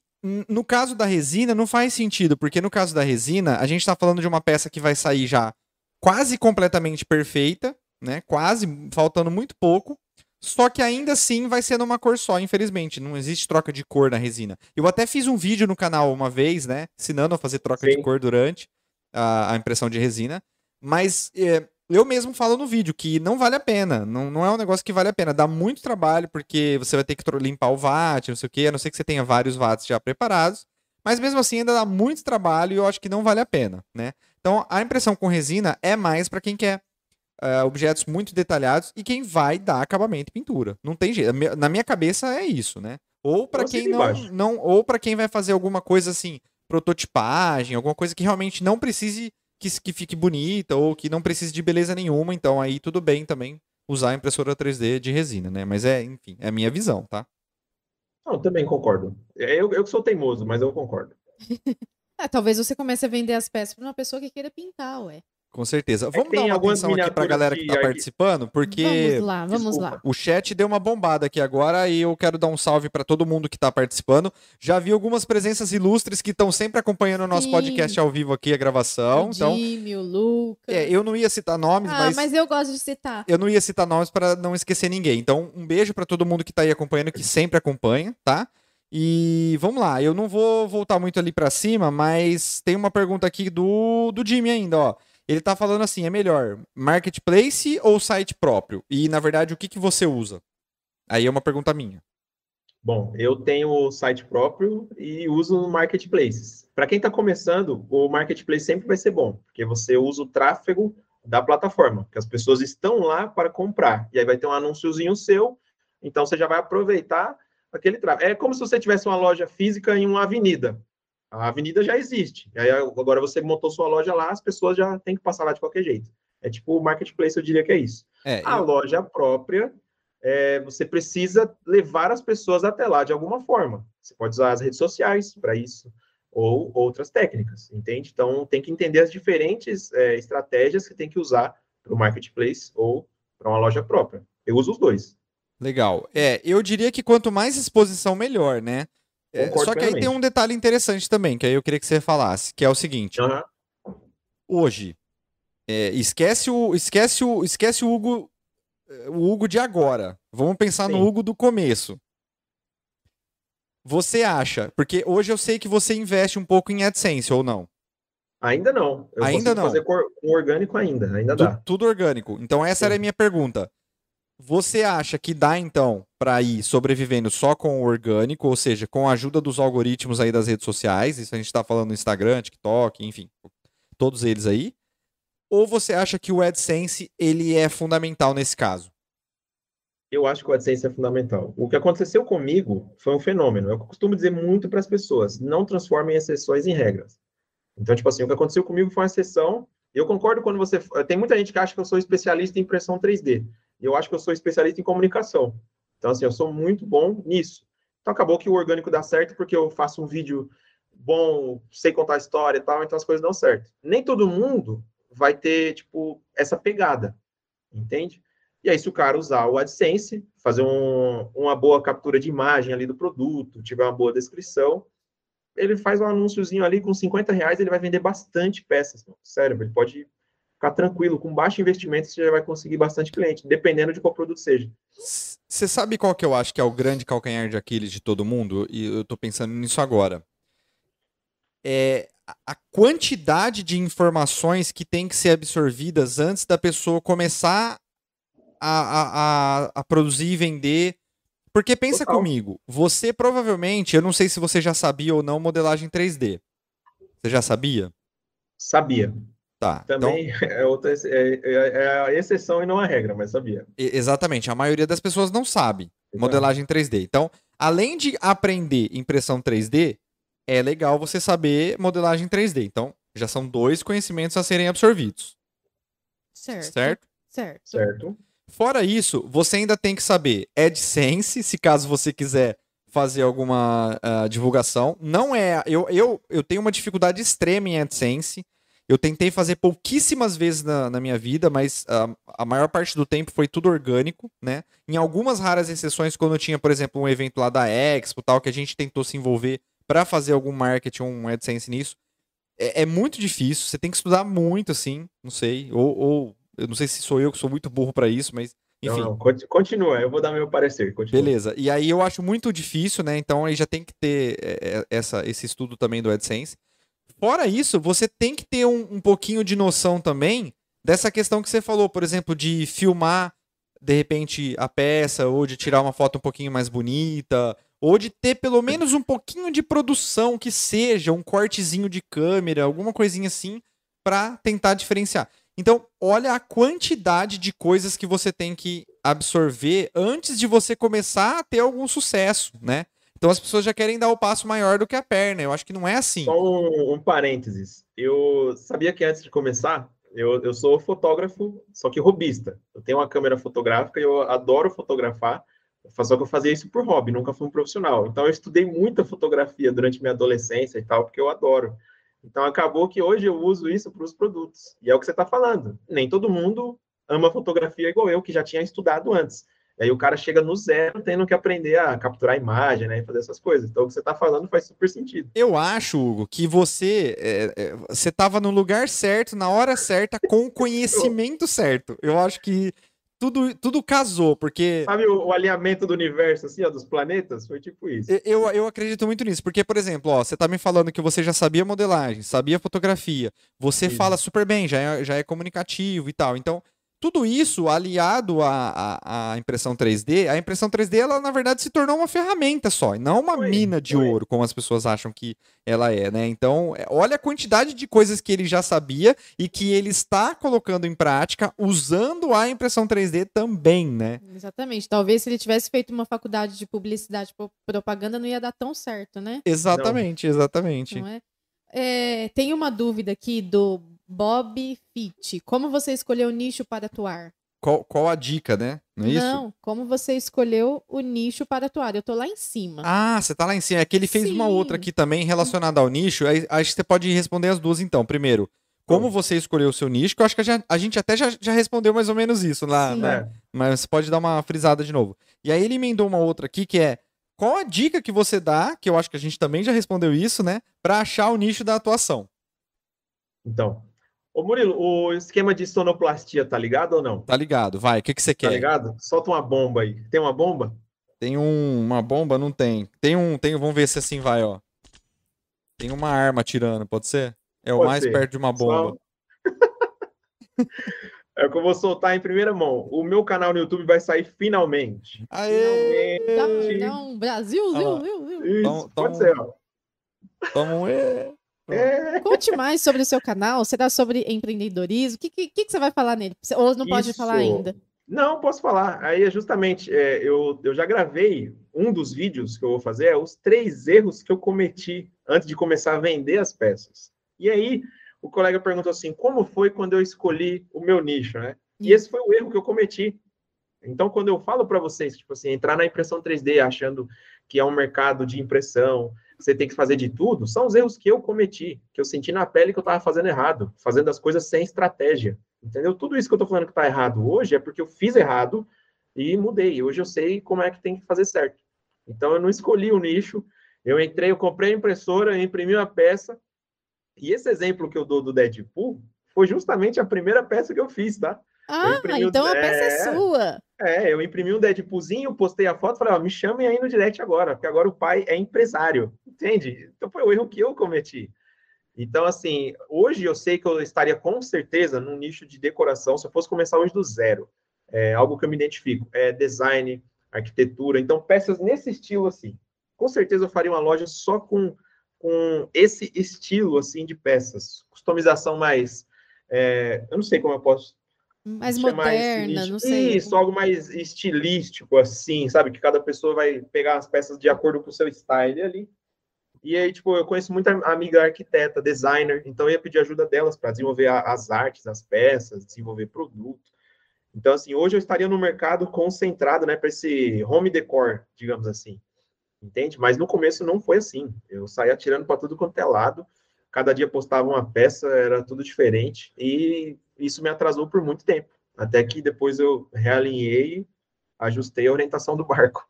no caso da resina não faz sentido, porque no caso da resina, a gente está falando de uma peça que vai sair já quase completamente perfeita, né? Quase, faltando muito pouco. Só que ainda assim vai ser numa cor só, infelizmente. Não existe troca de cor na resina. Eu até fiz um vídeo no canal uma vez, né? Ensinando a fazer troca Sim. de cor durante a, a impressão de resina. Mas é, eu mesmo falo no vídeo que não vale a pena. Não, não é um negócio que vale a pena. Dá muito trabalho, porque você vai ter que limpar o VAT, não sei o quê, a não ser que você tenha vários VATs já preparados. mas mesmo assim ainda dá muito trabalho e eu acho que não vale a pena, né? Então a impressão com resina é mais para quem quer uh, objetos muito detalhados e quem vai dar acabamento e pintura. Não tem jeito. Na minha cabeça é isso, né? Ou para quem não, não, ou para quem vai fazer alguma coisa assim, prototipagem, alguma coisa que realmente não precise que, que fique bonita ou que não precise de beleza nenhuma, então aí tudo bem também usar a impressora 3D de resina, né? Mas é, enfim, é a minha visão, tá? Não, também concordo. É, eu, eu que sou teimoso, mas eu concordo. é, talvez você comece a vender as peças para uma pessoa que queira pintar, ué. Com certeza. É vamos é dar uma atenção aqui para a galera que está participando, porque vamos lá, vamos Desculpa. lá. o chat deu uma bombada aqui agora e eu quero dar um salve para todo mundo que está participando. Já vi algumas presenças ilustres que estão sempre acompanhando o nosso Sim. podcast ao vivo aqui, a gravação. O então, Jimmy, o Lucas. É, eu não ia citar nomes, ah, mas. mas eu gosto de citar. Eu não ia citar nomes para não esquecer ninguém. Então, um beijo para todo mundo que está aí acompanhando, que sempre acompanha, tá? E vamos lá, eu não vou voltar muito ali para cima, mas tem uma pergunta aqui do, do Jimmy ainda, ó. Ele tá falando assim, é melhor marketplace ou site próprio? E, na verdade, o que, que você usa? Aí é uma pergunta minha. Bom, eu tenho site próprio e uso marketplaces. Para quem está começando, o marketplace sempre vai ser bom, porque você usa o tráfego da plataforma, que as pessoas estão lá para comprar. E aí vai ter um anúnciozinho seu, então você já vai aproveitar aquele tráfego. É como se você tivesse uma loja física em uma avenida. A avenida já existe. Aí agora você montou sua loja lá, as pessoas já têm que passar lá de qualquer jeito. É tipo o marketplace, eu diria que é isso. É, a eu... loja própria, é, você precisa levar as pessoas até lá de alguma forma. Você pode usar as redes sociais para isso, ou outras técnicas, entende? Então tem que entender as diferentes é, estratégias que tem que usar para o marketplace ou para uma loja própria. Eu uso os dois. Legal. É, eu diria que quanto mais exposição, melhor, né? É, só que aí tem um detalhe interessante também, que aí eu queria que você falasse, que é o seguinte. Uhum. Hoje, é, esquece o esquece o esquece o Hugo o Hugo de agora. Vamos pensar Sim. no Hugo do começo. Você acha? Porque hoje eu sei que você investe um pouco em AdSense ou não? Ainda não. Eu ainda não. fazer com orgânico ainda, ainda tu, dá. Tudo orgânico. Então essa Sim. era a minha pergunta. Você acha que dá então para ir sobrevivendo só com o orgânico, ou seja, com a ajuda dos algoritmos aí das redes sociais? Isso a gente está falando no Instagram, TikTok, enfim, todos eles aí. Ou você acha que o AdSense ele é fundamental nesse caso? Eu acho que o AdSense é fundamental. O que aconteceu comigo foi um fenômeno. Eu costumo dizer muito para as pessoas: não transformem exceções em regras. Então, tipo assim, o que aconteceu comigo foi uma exceção. Eu concordo quando você. Tem muita gente que acha que eu sou especialista em impressão 3D eu acho que eu sou especialista em comunicação. Então, assim, eu sou muito bom nisso. Então, acabou que o orgânico dá certo porque eu faço um vídeo bom, sei contar história e tal, então as coisas dão certo. Nem todo mundo vai ter, tipo, essa pegada, entende? E aí, se o cara usar o AdSense, fazer um, uma boa captura de imagem ali do produto, tiver uma boa descrição, ele faz um anúnciozinho ali com 50 reais, ele vai vender bastante peças. Sério, ele pode ficar tranquilo, com baixo investimento você já vai conseguir bastante cliente, dependendo de qual produto seja. Você sabe qual que eu acho que é o grande calcanhar de Aquiles de todo mundo? E eu estou pensando nisso agora. É a quantidade de informações que tem que ser absorvidas antes da pessoa começar a, a, a, a produzir e vender. Porque pensa Total. comigo, você provavelmente, eu não sei se você já sabia ou não modelagem 3D. Você já sabia? Sabia. Tá. Também então, é, outra, é, é, é, a exceção e não a regra, mas sabia. Exatamente. A maioria das pessoas não sabe modelagem 3D. Então, além de aprender impressão 3D, é legal você saber modelagem 3D. Então, já são dois conhecimentos a serem absorvidos. Certo. Certo? Certo. Certo. Fora isso, você ainda tem que saber AdSense, se caso você quiser fazer alguma uh, divulgação. Não é. Eu, eu, eu tenho uma dificuldade extrema em AdSense. Eu tentei fazer pouquíssimas vezes na, na minha vida, mas uh, a maior parte do tempo foi tudo orgânico, né? Em algumas raras exceções, quando eu tinha, por exemplo, um evento lá da Expo tal, que a gente tentou se envolver para fazer algum marketing, um AdSense nisso, é, é, muito difícil, você tem que estudar muito, assim, não sei, ou, ou eu não sei se sou eu que sou muito burro para isso, mas enfim. Não, não, continua, eu vou dar meu parecer. Continua. Beleza. E aí eu acho muito difícil, né? Então aí já tem que ter é, é, essa, esse estudo também do AdSense. Fora isso, você tem que ter um, um pouquinho de noção também dessa questão que você falou, por exemplo, de filmar de repente a peça ou de tirar uma foto um pouquinho mais bonita ou de ter pelo menos um pouquinho de produção que seja um cortezinho de câmera, alguma coisinha assim, para tentar diferenciar. Então, olha a quantidade de coisas que você tem que absorver antes de você começar a ter algum sucesso, né? Então as pessoas já querem dar o passo maior do que a perna. Eu acho que não é assim. Só um, um parênteses. Eu sabia que antes de começar, eu, eu sou fotógrafo, só que robista. Eu tenho uma câmera fotográfica e eu adoro fotografar. Só que eu fazia isso por hobby, nunca fui um profissional. Então eu estudei muita fotografia durante minha adolescência e tal, porque eu adoro. Então acabou que hoje eu uso isso para os produtos. E é o que você está falando. Nem todo mundo ama fotografia igual eu, que já tinha estudado antes. E aí o cara chega no zero tendo que aprender a capturar a imagem, né? E fazer essas coisas. Então o que você está falando faz super sentido. Eu acho, Hugo, que você é, é, você estava no lugar certo, na hora certa, com o conhecimento certo. Eu acho que tudo, tudo casou, porque. Sabe o, o, alinhamento do universo, assim, ó, dos planetas? Foi tipo isso. Eu, eu acredito muito nisso, porque, por exemplo, ó, você tá me falando que você já sabia modelagem, sabia fotografia, você Sim. fala super bem, já é, já é comunicativo e tal. Então, tudo isso aliado à, à, à, impressão 3D, a impressão 3D, ela na verdade se tornou uma ferramenta só, e não uma foi, mina de foi. ouro, como as pessoas acham que ela é, né? Então, é, olha a quantidade de coisas que ele já sabia e que ele está colocando em prática usando a impressão 3D também, né? Exatamente. Talvez se ele tivesse feito uma faculdade de publicidade propaganda, não ia dar tão certo, né? Exatamente, não. exatamente. Não é? É, tem uma dúvida aqui do Bob Fit. Como você escolheu o nicho para atuar? Qual, qual a dica, né? Não é isso? Não, como você escolheu o nicho para atuar. Eu tô lá em cima. Ah, você tá lá em cima. É que ele fez Sim. uma outra aqui também relacionada ao nicho. Aí, acho que você pode responder as duas então. Primeiro, como você escolheu o seu nicho, que eu acho que a gente, a gente até já, já, respondeu mais ou menos isso lá, Sim. né? Mas você pode dar uma frisada de novo. E aí ele emendou uma outra aqui que é qual a dica que você dá, que eu acho que a gente também já respondeu isso, né? Para achar o nicho da atuação. Então, Ô Murilo, o esquema de sonoplastia tá ligado ou não? Tá ligado, vai. O que, que você tá quer? Tá ligado? Solta uma bomba aí. Tem uma bomba? Tem um, uma bomba? Não tem. Tem um, tem, vamos ver se assim vai, ó. Tem uma arma atirando, pode ser? É pode o mais ser. perto de uma bomba. Só... é o que eu vou soltar em primeira mão. O meu canal no YouTube vai sair finalmente. Aê! Finalmente. Não, Brasil, viu, viu, viu. Isso, pode ser, ó. Tamo... É. Conte mais sobre o seu canal. Será sobre empreendedorismo? O que, que, que, você vai falar nele? Ou não pode Isso. falar ainda? Não, posso falar. Aí é justamente, é, eu, eu já gravei um dos vídeos que eu vou fazer, é os três erros que eu cometi antes de começar a vender as peças. E aí, o colega perguntou assim: como foi quando eu escolhi o meu nicho, né? E esse foi o erro que eu cometi. Então, quando eu falo para vocês, tipo assim, entrar na impressão 3D achando que é um mercado de impressão, você tem que fazer de tudo, são os erros que eu cometi, que eu senti na pele que eu estava fazendo errado, fazendo as coisas sem estratégia. Entendeu? Tudo isso que eu estou falando que está errado hoje é porque eu fiz errado e mudei. Hoje eu sei como é que tem que fazer certo. Então eu não escolhi o nicho, eu entrei, eu comprei a impressora, imprimi uma peça. E esse exemplo que eu dou do Deadpool foi justamente a primeira peça que eu fiz, tá? Ah, então a peça é, é sua. É, eu imprimi um Deadpoolzinho, postei a foto, falei, ó, me chamem aí no direct agora, porque agora o pai é empresário, entende? Então foi o erro que eu cometi. Então, assim, hoje eu sei que eu estaria com certeza num nicho de decoração, se eu fosse começar hoje do zero. É algo que eu me identifico, é design, arquitetura, então peças nesse estilo, assim. Com certeza eu faria uma loja só com, com esse estilo, assim, de peças. Customização mais... É, eu não sei como eu posso mais moderna, mais, não sei. Isso, algo mais estilístico, assim, sabe? Que cada pessoa vai pegar as peças de acordo com o seu style ali. E aí, tipo, eu conheço muita amiga arquiteta, designer, então eu ia pedir ajuda delas para desenvolver a, as artes, as peças, desenvolver produto. Então, assim, hoje eu estaria no mercado concentrado, né, para esse home decor, digamos assim. Entende? Mas no começo não foi assim. Eu saía atirando para tudo quanto é lado. Cada dia postava uma peça, era tudo diferente. E isso me atrasou por muito tempo, até que depois eu realinhei, ajustei a orientação do barco.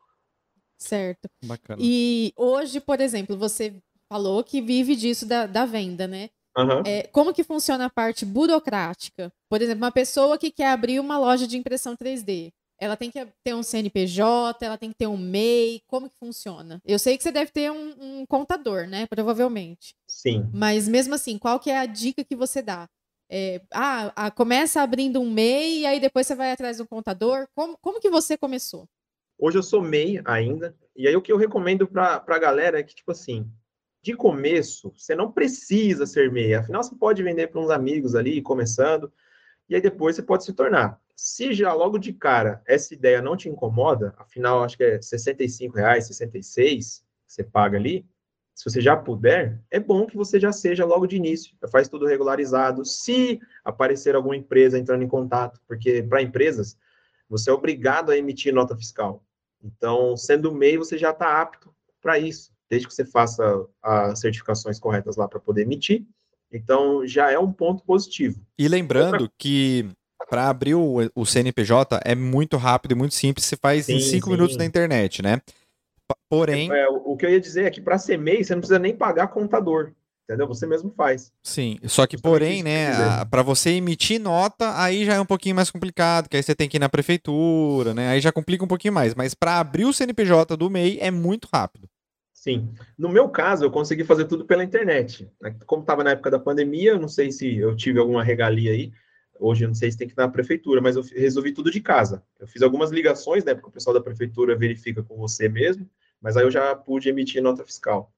Certo. Bacana. E hoje, por exemplo, você falou que vive disso da, da venda, né? Uhum. É, como que funciona a parte burocrática? Por exemplo, uma pessoa que quer abrir uma loja de impressão 3D, ela tem que ter um CNPJ, ela tem que ter um MEI, como que funciona? Eu sei que você deve ter um, um contador, né? Provavelmente. Sim. Mas mesmo assim, qual que é a dica que você dá? É, ah, ah, começa abrindo um MEI e aí depois você vai atrás do contador. Como, como que você começou? Hoje eu sou MEI ainda. E aí o que eu recomendo para a galera é que, tipo assim, de começo, você não precisa ser MEI. Afinal, você pode vender para uns amigos ali, começando, e aí depois você pode se tornar. Se já logo de cara essa ideia não te incomoda, afinal, acho que é 65 reais, 66 você paga ali, se você já puder, é bom que você já seja logo de início, já faz tudo regularizado. Se aparecer alguma empresa entrando em contato, porque para empresas, você é obrigado a emitir nota fiscal. Então, sendo MEI, você já está apto para isso, desde que você faça as certificações corretas lá para poder emitir. Então, já é um ponto positivo. E lembrando que para abrir o, o, CNPJ é muito rápido e muito simples, você faz sim, em cinco sim. minutos na internet, né? Porém. É, o que eu ia dizer é que para ser MEI, você não precisa nem pagar contador. Entendeu? Você mesmo faz. Sim, só que, porém, né, para você emitir nota, aí já é um pouquinho mais complicado, que aí você tem que ir na prefeitura, né? Aí já complica um pouquinho mais. Mas para abrir o CNPJ do MEI é muito rápido. Sim. No meu caso, eu consegui fazer tudo pela internet. Como estava na época da pandemia, não sei se eu tive alguma regalia aí. Hoje eu não sei se tem que ir na prefeitura, mas eu resolvi tudo de casa. Eu fiz algumas ligações, né? Porque o pessoal da prefeitura verifica com você mesmo mas aí eu já pude emitir nota fiscal.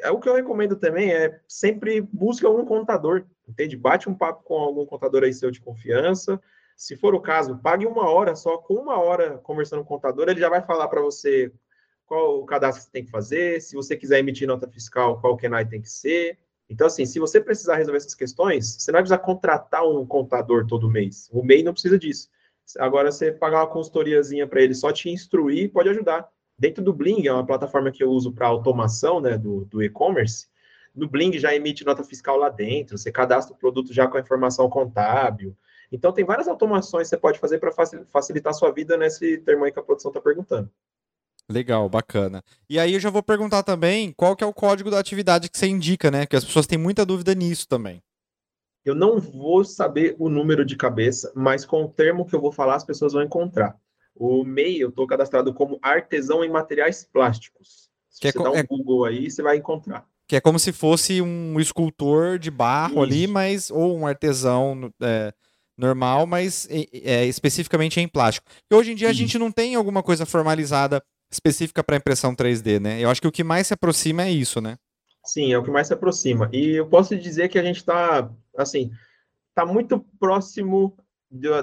É, o que eu recomendo também é sempre busque algum contador, entende? Bate um papo com algum contador aí seu de confiança. Se for o caso, pague uma hora só, com uma hora conversando com o contador, ele já vai falar para você qual o cadastro que você tem que fazer, se você quiser emitir nota fiscal, qual KENAI tem que ser. Então, assim, se você precisar resolver essas questões, você não vai precisar contratar um contador todo mês. O MEI não precisa disso. Agora, você pagar uma consultoriazinha para ele só te instruir, pode ajudar. Dentro do Bling, é uma plataforma que eu uso para automação né, do, do e-commerce, no Bling já emite nota fiscal lá dentro, você cadastra o produto já com a informação contábil. Então, tem várias automações que você pode fazer para facilitar a sua vida nesse termo aí que a produção está perguntando. Legal, bacana. E aí eu já vou perguntar também qual que é o código da atividade que você indica, né? Que as pessoas têm muita dúvida nisso também. Eu não vou saber o número de cabeça, mas com o termo que eu vou falar, as pessoas vão encontrar. O MEI, eu estou cadastrado como artesão em materiais plásticos. Se que é você é, dá um é... Google aí, você vai encontrar. Que é como se fosse um escultor de barro Isso. ali, mas ou um artesão é, normal, mas é, especificamente em plástico. E hoje em dia a gente não tem alguma coisa formalizada específica para impressão 3D, né? Eu acho que o que mais se aproxima é isso, né? Sim, é o que mais se aproxima. E eu posso dizer que a gente está, assim, está muito próximo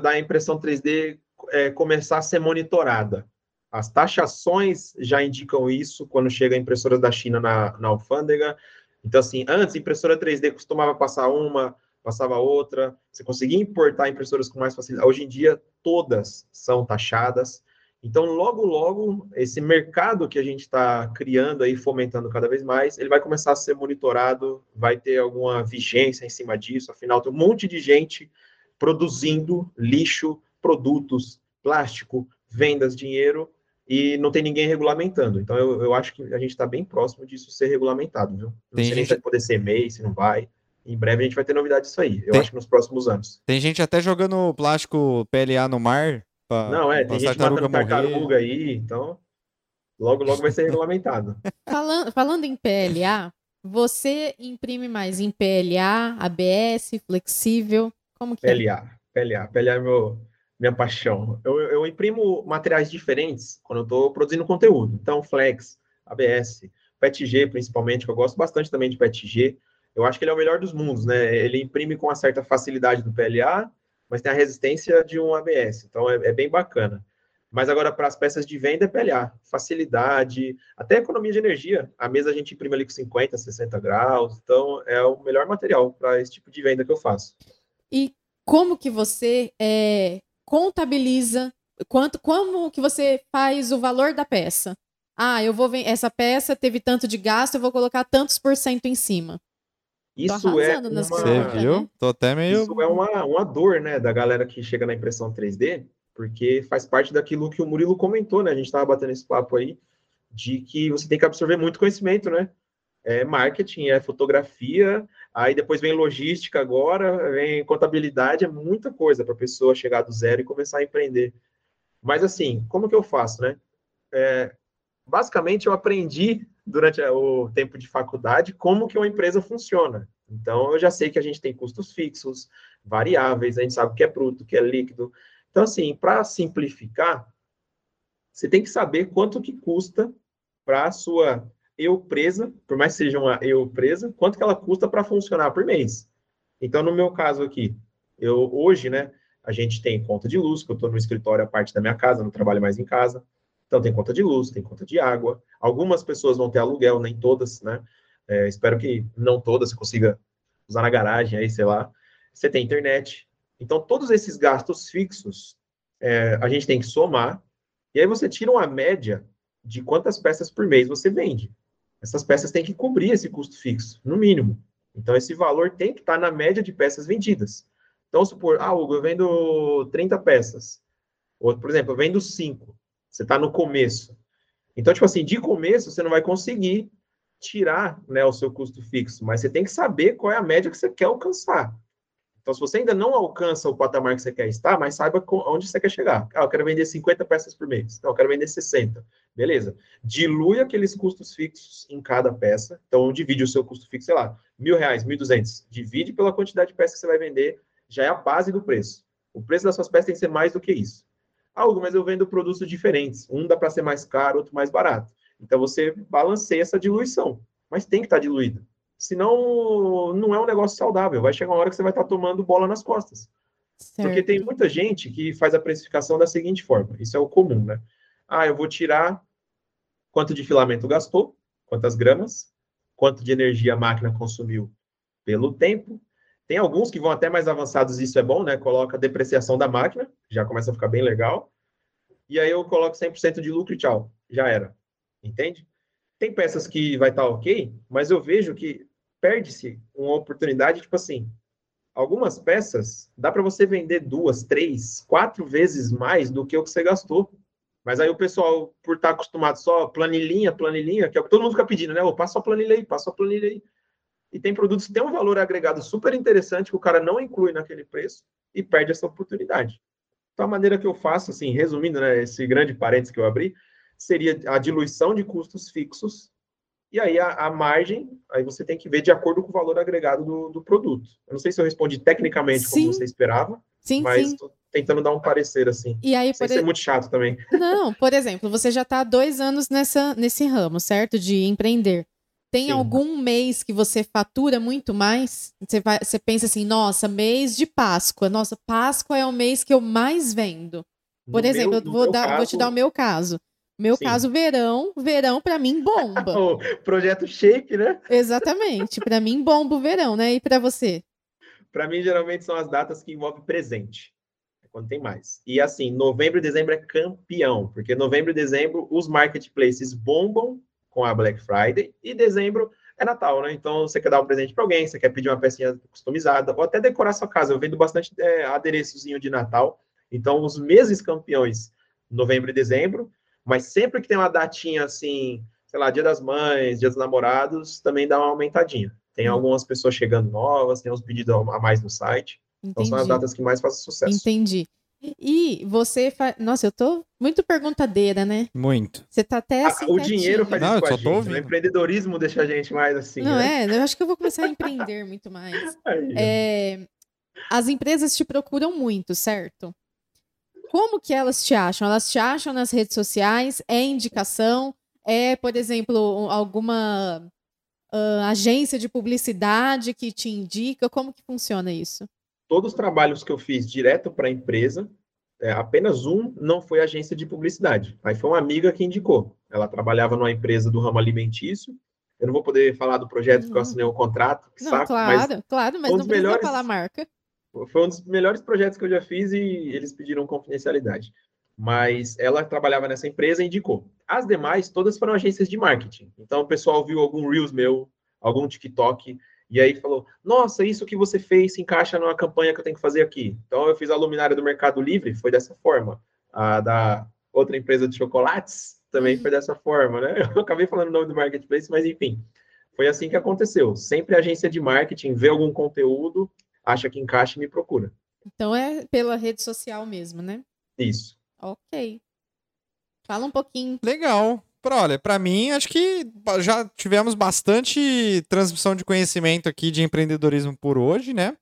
da impressão 3D é, começar a ser monitorada. As taxações já indicam isso quando chega a impressora da China na, na alfândega. Então, assim, antes, impressora 3D costumava passar uma, passava outra, você conseguia importar impressoras com mais facilidade. Hoje em dia, todas são taxadas. Então, logo, logo, esse mercado que a gente está criando aí, fomentando cada vez mais, ele vai começar a ser monitorado, vai ter alguma vigência em cima disso. Afinal, tem um monte de gente produzindo lixo produtos, plástico, vendas, dinheiro, e não tem ninguém regulamentando. Então, eu, eu acho que a gente está bem próximo disso ser regulamentado, viu? Não tem sei gente... nem se vai poder ser MEI, se não vai. Em breve a gente vai ter novidade disso aí. Eu tem... acho que nos próximos anos. Tem gente até jogando plástico PLA no mar. Pra, não, é, tem gente matando tartaruga aí, então logo, logo vai ser regulamentado. falando, falando em PLA, você imprime mais em PLA, ABS, flexível? Como que PLA, é? PLA. PLA é meu, minha paixão. Eu, eu imprimo materiais diferentes quando eu estou produzindo conteúdo. Então, Flex, ABS, PETG, principalmente, que eu gosto bastante também de PETG. Eu acho que ele é o melhor dos mundos, né? Ele imprime com uma certa facilidade do PLA, mas tem a resistência de um ABS. Então, é, é bem bacana. Mas agora, para as peças de venda, é PLA. Facilidade, até economia de energia. A mesa a gente imprime ali com 50, 60 graus. Então, é o melhor material para esse tipo de venda que eu faço. E como que você é, contabiliza quanto como que você faz o valor da peça. Ah, eu vou ver essa peça teve tanto de gasto, eu vou colocar tantos por cento em cima. Isso é uma... Você viu? Né? Tô até meio Isso é uma, uma dor, né, da galera que chega na impressão 3D, porque faz parte daquilo que o Murilo comentou, né? A gente estava batendo esse papo aí de que você tem que absorver muito conhecimento, né? É marketing, é fotografia, Aí depois vem logística agora, vem contabilidade, é muita coisa para a pessoa chegar do zero e começar a empreender. Mas assim, como que eu faço, né? É, basicamente eu aprendi durante o tempo de faculdade como que uma empresa funciona. Então eu já sei que a gente tem custos fixos, variáveis, a gente sabe o que é bruto, o que é líquido. Então assim, para simplificar, você tem que saber quanto que custa para a sua eu presa, por mais que seja uma eu presa, quanto que ela custa para funcionar por mês. Então, no meu caso aqui, eu hoje, né, a gente tem conta de luz, que eu estou no escritório, a parte da minha casa, não trabalho mais em casa. Então, tem conta de luz, tem conta de água. Algumas pessoas vão ter aluguel, nem todas, né? É, espero que não todas consiga usar na garagem, aí, sei lá. Você tem internet. Então, todos esses gastos fixos, é, a gente tem que somar. E aí você tira uma média de quantas peças por mês você vende. Essas peças têm que cobrir esse custo fixo, no mínimo. Então, esse valor tem que estar na média de peças vendidas. Então, supor, ah, Hugo, eu vendo 30 peças. Ou, por exemplo, eu vendo 5. Você está no começo. Então, tipo assim, de começo, você não vai conseguir tirar né, o seu custo fixo, mas você tem que saber qual é a média que você quer alcançar. Então, se você ainda não alcança o patamar que você quer estar, mas saiba onde você quer chegar. Ah, eu quero vender 50 peças por mês. Não, eu quero vender 60. Beleza. Dilui aqueles custos fixos em cada peça. Então, divide o seu custo fixo, sei lá, mil reais, mil duzentos. Divide pela quantidade de peças que você vai vender, já é a base do preço. O preço das suas peças tem que ser mais do que isso. Algo, mas eu vendo produtos diferentes. Um dá para ser mais caro, outro mais barato. Então você balanceia essa diluição, mas tem que estar tá diluída. Senão não é um negócio saudável. Vai chegar uma hora que você vai estar tomando bola nas costas. Certo. Porque tem muita gente que faz a precificação da seguinte forma: isso é o comum, né? Ah, eu vou tirar quanto de filamento gastou, quantas gramas, quanto de energia a máquina consumiu pelo tempo. Tem alguns que vão até mais avançados, isso é bom, né? Coloca a depreciação da máquina, já começa a ficar bem legal. E aí eu coloco 100% de lucro e tchau, já era entende? Tem peças que vai estar tá ok, mas eu vejo que perde-se uma oportunidade, tipo assim, algumas peças dá para você vender duas, três, quatro vezes mais do que o que você gastou. Mas aí o pessoal, por estar tá acostumado só planilhinha, planilhinha, que é o que todo mundo fica pedindo, né? Oh, passa a planilha aí, passa a planilha aí. E tem produtos que têm um valor agregado super interessante que o cara não inclui naquele preço e perde essa oportunidade. Então, a maneira que eu faço, assim, resumindo, né, esse grande parênteses que eu abri, seria a diluição de custos fixos, e aí a, a, margem, aí você tem que ver de acordo com o valor agregado do, do produto. Eu não sei se eu respondi tecnicamente sim. como você esperava, sim, mas sim. tentando dar um parecer assim. E aí, Sem ser muito chato também. Não, por exemplo, você já está há dois anos nessa, nesse ramo, certo? De empreender. Tem Sim. algum mês que você fatura muito mais? Você, vai, você pensa assim, nossa, mês de Páscoa. Nossa, Páscoa é o mês que eu mais vendo. Por no exemplo, meu, vou, dar, caso... vou te dar o meu caso. Meu Sim. caso, verão, verão para mim bomba. o projeto Shake, né? Exatamente, para mim bomba o verão, né? E para você? Para mim geralmente são as datas que envolvem presente. É quando tem mais. E assim, novembro e dezembro é campeão, porque novembro e dezembro os marketplaces bombam com a Black Friday e dezembro é Natal, né? Então você quer dar um presente para alguém, você quer pedir uma pecinha customizada, ou até decorar sua casa. Eu vendo bastante é, adereçozinho de Natal. Então, os meses campeões, novembro e dezembro, mas sempre que tem uma datinha assim, sei lá, Dia das Mães, Dia dos Namorados, também dá uma aumentadinha. Tem hum. algumas pessoas chegando novas, tem uns pedidos a mais no site. Entendi. Então são as datas que mais fazem sucesso. Entendi. E você faz. Nossa, eu tô muito perguntadeira, né? Muito. Você tá até assim. Ah, o dinheiro faz Não, isso com a gente. Né? O empreendedorismo deixa a gente mais assim. Não né? é? Eu acho que eu vou começar a empreender muito mais. Aí, é... As empresas te procuram muito, certo? Como que elas te acham? Elas te acham nas redes sociais? É indicação? É, por exemplo, alguma uh, agência de publicidade que te indica? Como que funciona isso? Todos os trabalhos que eu fiz direto para a empresa, é, apenas um não foi agência de publicidade. Aí foi uma amiga que indicou. Ela trabalhava numa empresa do ramo alimentício. Eu não vou poder falar do projeto porque eu assinei um contrato. não, saco, claro, mas claro, mas um não precisa melhores... falar marca. Foi um dos melhores projetos que eu já fiz e eles pediram confidencialidade. Mas ela trabalhava nessa empresa e indicou. As demais, todas foram agências de marketing. Então o pessoal viu algum Reels meu, algum TikTok, e aí falou: Nossa, isso que você fez se encaixa numa campanha que eu tenho que fazer aqui. Então eu fiz a luminária do Mercado Livre, foi dessa forma. A da outra empresa de chocolates também foi dessa forma, né? Eu acabei falando o nome do marketplace, mas enfim. Foi assim que aconteceu. Sempre agência de marketing vê algum conteúdo acha que encaixa e me procura. Então é pela rede social mesmo, né? Isso. Ok. Fala um pouquinho. Legal. Pra, olha, para mim, acho que já tivemos bastante transmissão de conhecimento aqui de empreendedorismo por hoje, né?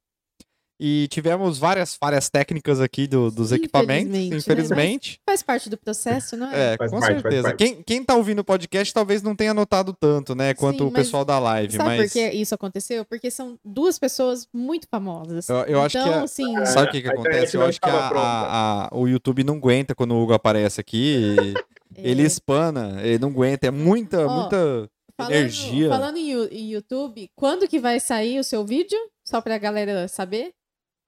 E tivemos várias falhas técnicas aqui do- dos equipamentos, Infelizmente, né? infelizmente. Faz parte do processo, não é? É, Faz com parte, certeza. Quem, quem tá ouvindo o podcast talvez não tenha notado tanto, né? Quanto Sim, o pessoal da live. Sabe mas por que isso aconteceu? Porque são duas pessoas muito famosas. eu, eu acho que. então, a- assim, Sabe o que, que internet acontece? Eu acho que a- a- a- o YouTube não aguenta quando o Hugo aparece aqui. é, Ele espana, ele não aguenta. É muita, Ó, muita falando, energia. Falando em YouTube, quando que vai sair o seu vídeo? Só pra galera saber?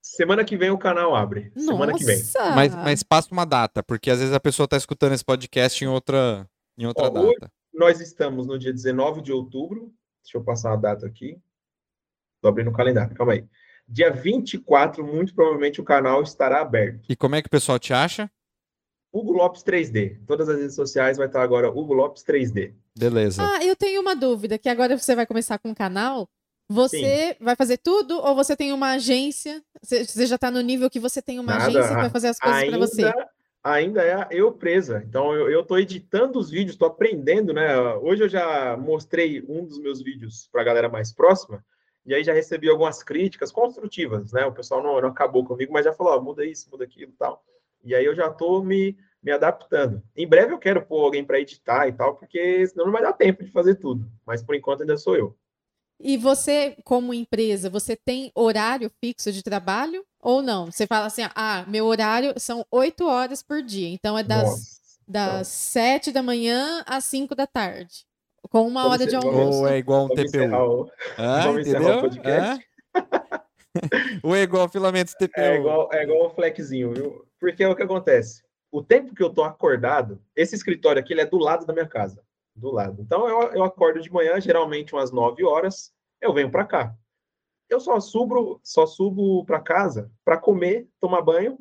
Semana que vem o canal abre. Semana que vem. Nossa! Mas, mas passa uma data, porque às vezes a pessoa tá escutando esse podcast em outra, em outra Ó, data. Nós estamos no dia 19 de outubro. Deixa eu passar a data aqui. Tô abrindo o calendário, calma aí. Dia 24, muito provavelmente o canal estará aberto. E como é que o pessoal te acha? Hugo Lopes 3D. Todas as redes sociais vai estar agora Hugo Lopes 3D. Beleza. Ah, eu tenho uma dúvida, que agora você vai começar com o canal. Você vai fazer tudo ou você tem uma agência? Você já tá no nível que você tem uma Nada, agência que vai fazer as coisas pra você? Ainda, é eu presa. Então eu, tô editando os vídeos, tô aprendendo, né? Hoje eu já mostrei um dos meus vídeos para a galera mais próxima. E aí já recebi algumas críticas construtivas, né? O pessoal não, não acabou comigo, mas já falou, ó, muda isso, muda aquilo e tal. E aí eu já tô me, me adaptando. Em breve eu quero pôr alguém para editar e tal, porque senão não vai dar tempo de fazer tudo. Mas por enquanto ainda sou eu. E você, como empresa, você tem horário fixo de trabalho ou não? Você fala assim, ah, meu horário são oito horas por dia, então é das, Nossa. das sete da manhã às cinco da tarde, com uma Vamos hora de almoço. Ou é igual um Vamos TPU? o- Ah, vamos encerrar o entendeu? podcast? Ah? Ou é igual filamentos TPU? É igual, é igual o flexinho, viu? Porque é o que acontece. O tempo que eu tô acordado, esse escritório aqui ele é do lado da minha casa. Do lado. Então eu, eu acordo de manhã, geralmente umas 9 horas, eu venho para cá. Eu só subo, só subo para casa para comer, tomar banho,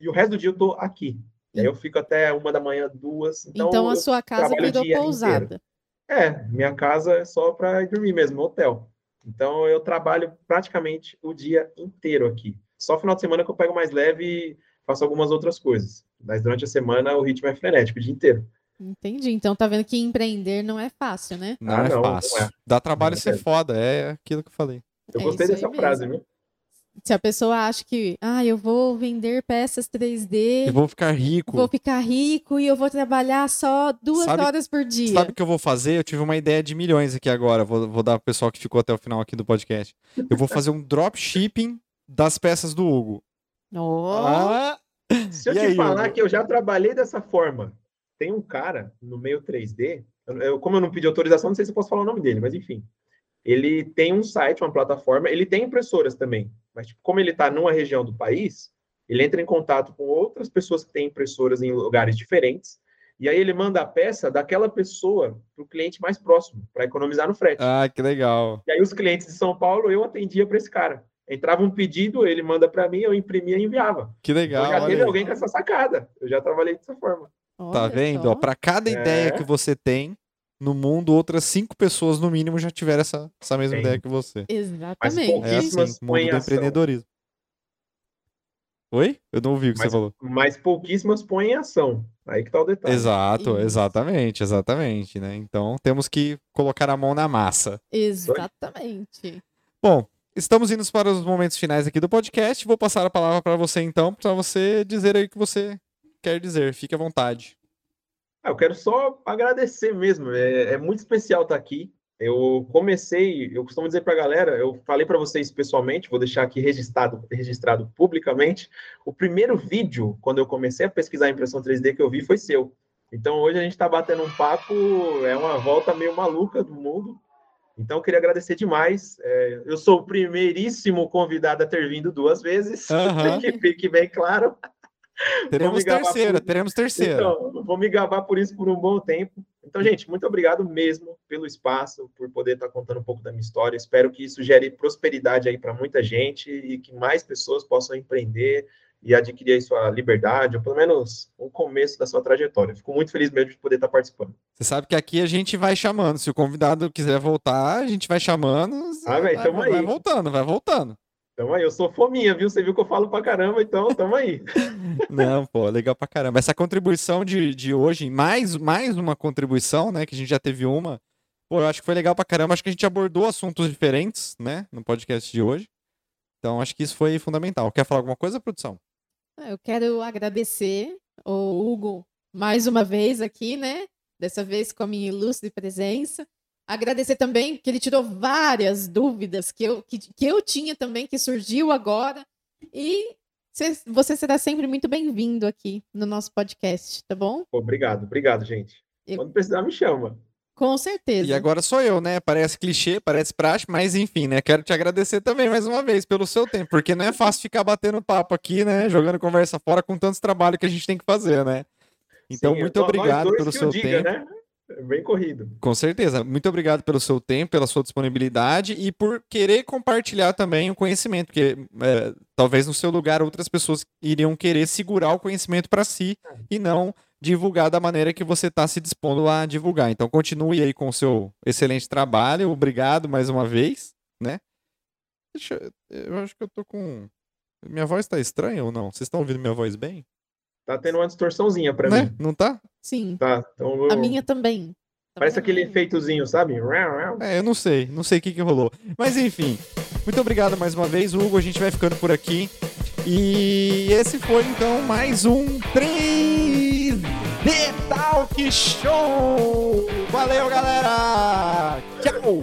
e o resto do dia eu tô aqui. E aí eu fico até uma da manhã, duas. Então, Então, a sua casa virou pousada. é, minha casa é só para ir dormir mesmo, hotel. Então eu trabalho praticamente o dia inteiro aqui. Só final de semana que eu pego mais leve e faço algumas outras coisas. Mas durante a semana o ritmo é frenético, o dia inteiro. Entendi. Então tá vendo que empreender não é fácil, né? Não Ah, é não, não fácil. é. Dá trabalho Não é ser sério. foda, é aquilo que eu falei. Eu É gostei dessa frase, mesmo. viu? Se a pessoa acha que, ah, eu vou vender peças 3D, Eu vou ficar rico. vou ficar rico e eu vou trabalhar só duas Sabe- horas por dia. Sabe o que eu vou fazer? Eu tive uma ideia de milhões aqui agora. Vou, vou dar pro pessoal que ficou até o final aqui do podcast. Eu vou fazer um dropshipping das peças do Hugo. Oh, Ah, Se eu E te aí, falar Hugo? que eu já trabalhei dessa forma, tem um cara no meio 3D, eu- eu- como eu não pedi autorização, não sei se eu posso falar o nome dele, mas enfim. Ele tem um site, uma plataforma, ele tem impressoras também, mas tipo, como ele está numa região do país, ele entra em contato com outras pessoas que têm impressoras em lugares diferentes, e aí ele manda a peça daquela pessoa para o cliente mais próximo, para economizar no frete. ah, que legal. E aí os clientes de São Paulo, eu atendia para esse cara. Entrava um pedido, ele manda para mim, eu imprimia e enviava. Que legal. eu já teve alguém com essa sacada. Eu já trabalhei dessa forma. Tá olha vendo? só. Ó, pra cada ideia É. que você tem, no mundo, outras cinco pessoas, no mínimo, já tiveram essa, essa mesma Tem. ideia que você. Exatamente. É assim, Pouquíssimas mundo põem do em ação. empreendedorismo. Oi? Eu não ouvi o que Mas, você falou. mas pouquíssimas põem em ação. Aí que tá o detalhe. Exato, Isso. exatamente, exatamente, né? Então temos que colocar a mão na massa. Exatamente. Bom, estamos indo para os momentos finais aqui do podcast. Vou passar a palavra para você então, para você dizer aí o que você quer dizer. Fique à vontade. Ah, eu quero só agradecer mesmo. É, é muito especial estar aqui. Eu comecei, eu costumo dizer para a galera, eu falei para vocês pessoalmente, vou deixar aqui registrado, registrado publicamente. O primeiro vídeo, quando eu comecei a pesquisar impressão 3D que eu vi, foi seu. Então hoje a gente está batendo um papo, é uma volta meio maluca do mundo. Então eu queria agradecer demais. É, eu sou o primeiríssimo convidado a ter vindo duas vezes, Aham. que fique bem claro. Teremos terceira, por- teremos terceira. Então, vou me gabar por isso por um bom tempo. Então, gente, muito obrigado mesmo pelo espaço, por poder estar contando um pouco da minha história. Espero que isso gere prosperidade aí para muita gente e que mais pessoas possam empreender e adquirir aí sua liberdade, ou pelo menos um começo da sua trajetória. Fico muito feliz mesmo de poder estar participando. Você sabe que aqui a gente vai chamando. Se o convidado quiser voltar, a gente vai chamando. Ah, vai, vai aí. voltando, vai voltando. Então aí, eu sou fominha, viu? Você viu que eu falo pra caramba, então tamo aí. Não, pô, legal pra caramba. Essa contribuição de, de hoje, mais, mais uma contribuição, né? Que a gente já teve uma. Pô, eu acho que foi legal pra caramba. Acho que a gente abordou assuntos diferentes, né? No podcast de hoje. Então, acho que isso foi fundamental. Quer falar alguma coisa, produção? Ah, Eu quero agradecer o Hugo mais uma vez aqui, né? Dessa vez com a minha ilustre presença. Agradecer também que ele tirou várias dúvidas que eu, que, que eu tinha também, que surgiu agora. E cê- você será sempre muito bem-vindo aqui no nosso podcast, tá bom? Obrigado, obrigado, gente. Eu- Quando precisar, me chama. Com certeza. E agora sou eu, né? Parece clichê, parece praxe, mas enfim, né? Quero te agradecer também mais uma vez pelo seu tempo, porque não é fácil ficar batendo papo aqui, né? Jogando conversa fora com tantos trabalhos que a gente tem que fazer, né? Então, Sim, muito obrigado pelo seu diga, tempo. né? É Bem corrido. Com certeza. Muito obrigado pelo seu tempo, pela sua disponibilidade e por querer compartilhar também o conhecimento, porque é, talvez no seu lugar outras pessoas iriam querer segurar o conhecimento para si e não divulgar da maneira que você está se dispondo a divulgar. Então continue aí com o seu excelente trabalho. Obrigado mais uma vez, né? Deixa, eu- eu acho que eu tô com minha voz tá estranha ou não? Vocês estão ouvindo minha voz bem? Tá tendo uma distorçãozinha pra Né? mim. Não tá? Sim, Tá. Então, eu- a minha também. Tá Parece aquele efeitozinho, sabe? É, eu não sei, não sei o que, que rolou. Mas enfim, muito obrigado mais uma vez, Hugo. A gente vai ficando por aqui. E esse foi então mais um 3D Talk Show! Valeu, galera! Tchau!